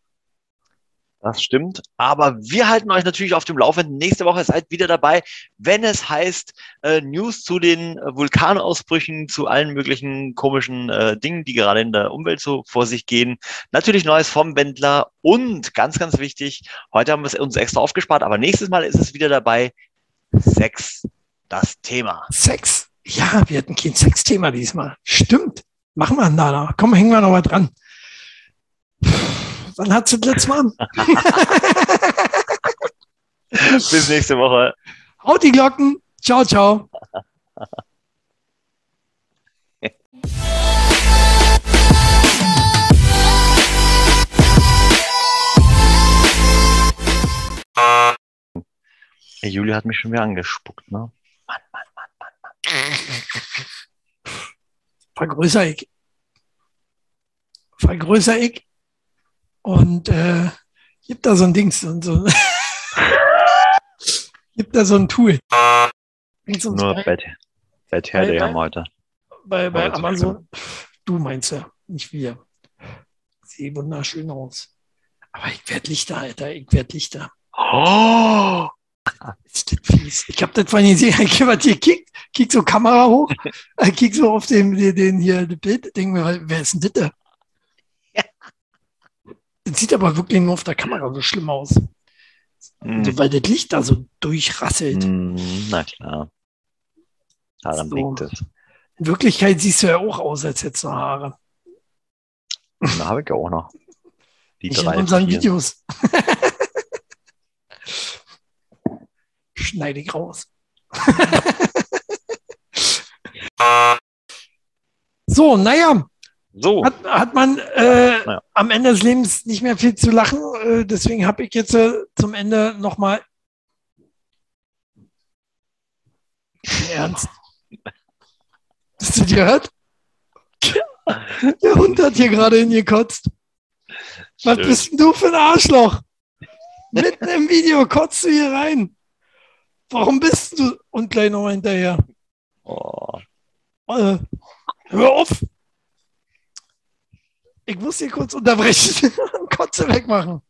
Das stimmt. Aber wir halten euch natürlich auf dem Laufenden. Nächste Woche seid wieder dabei, wenn es heißt äh, News zu den äh, Vulkanausbrüchen, zu allen möglichen komischen äh, Dingen, die gerade in der Umwelt so vor sich gehen. Natürlich Neues vom Wendler und ganz, ganz wichtig, heute haben wir es uns extra aufgespart, aber nächstes Mal ist es wieder dabei. Sex, das Thema. Sex. Ja, wir hatten kein Sexthema diesmal. Stimmt. Machen wir, Nana. Komm, hängen wir noch mal dran. Wann hat es das letzte Mal? Bis nächste Woche. Haut die Glocken. Ciao, ciao. Hey, Julia hat mich schon wieder angespuckt, ne? Mann, Mann, Mann, Mann, Mann. Vergrößer ich. Vergrößer ich. Und äh, gibt da so ein Dings und so. (laughs) gibt da so ein Tool. Nur bei, bei- haben heute. bei, bei heute Amazon. Du meinst ja, nicht wir. Sieht wunderschön aus. Aber ich werde Lichter, Alter. Ich werde Lichter. Oh! Ist das fies. Ich habe das vorhin gesehen, ich hab was hier kickt, kick so Kamera hoch, äh, kick so auf den, den, den hier das Bild, denke mir, wer ist denn das? Da? Das sieht aber wirklich nur auf der Kamera so schlimm aus. Hm. So, weil das Licht da so durchrasselt. Hm, Na klar. Daran So. liegt es. In Wirklichkeit siehst du ja auch aus, als hättest du Haare. Da habe ich auch noch. Die Nicht in drei. unseren vier. Videos. (laughs) Schneide ich raus. (laughs) so, naja, So, hat, hat man äh, Naja. am Ende des Lebens nicht mehr viel zu lachen. Äh, deswegen habe ich jetzt äh, zum Ende nochmal. Ernst? Hast du gehört? Der Hund hat hier gerade hingekotzt. Was schön. bist denn du für ein Arschloch? Mitten im Video kotzt du hier rein. Warum bist du? Und gleich nochmal hinterher. Oh. Äh, hör auf! Ich muss hier kurz unterbrechen und (laughs) Kotze wegmachen.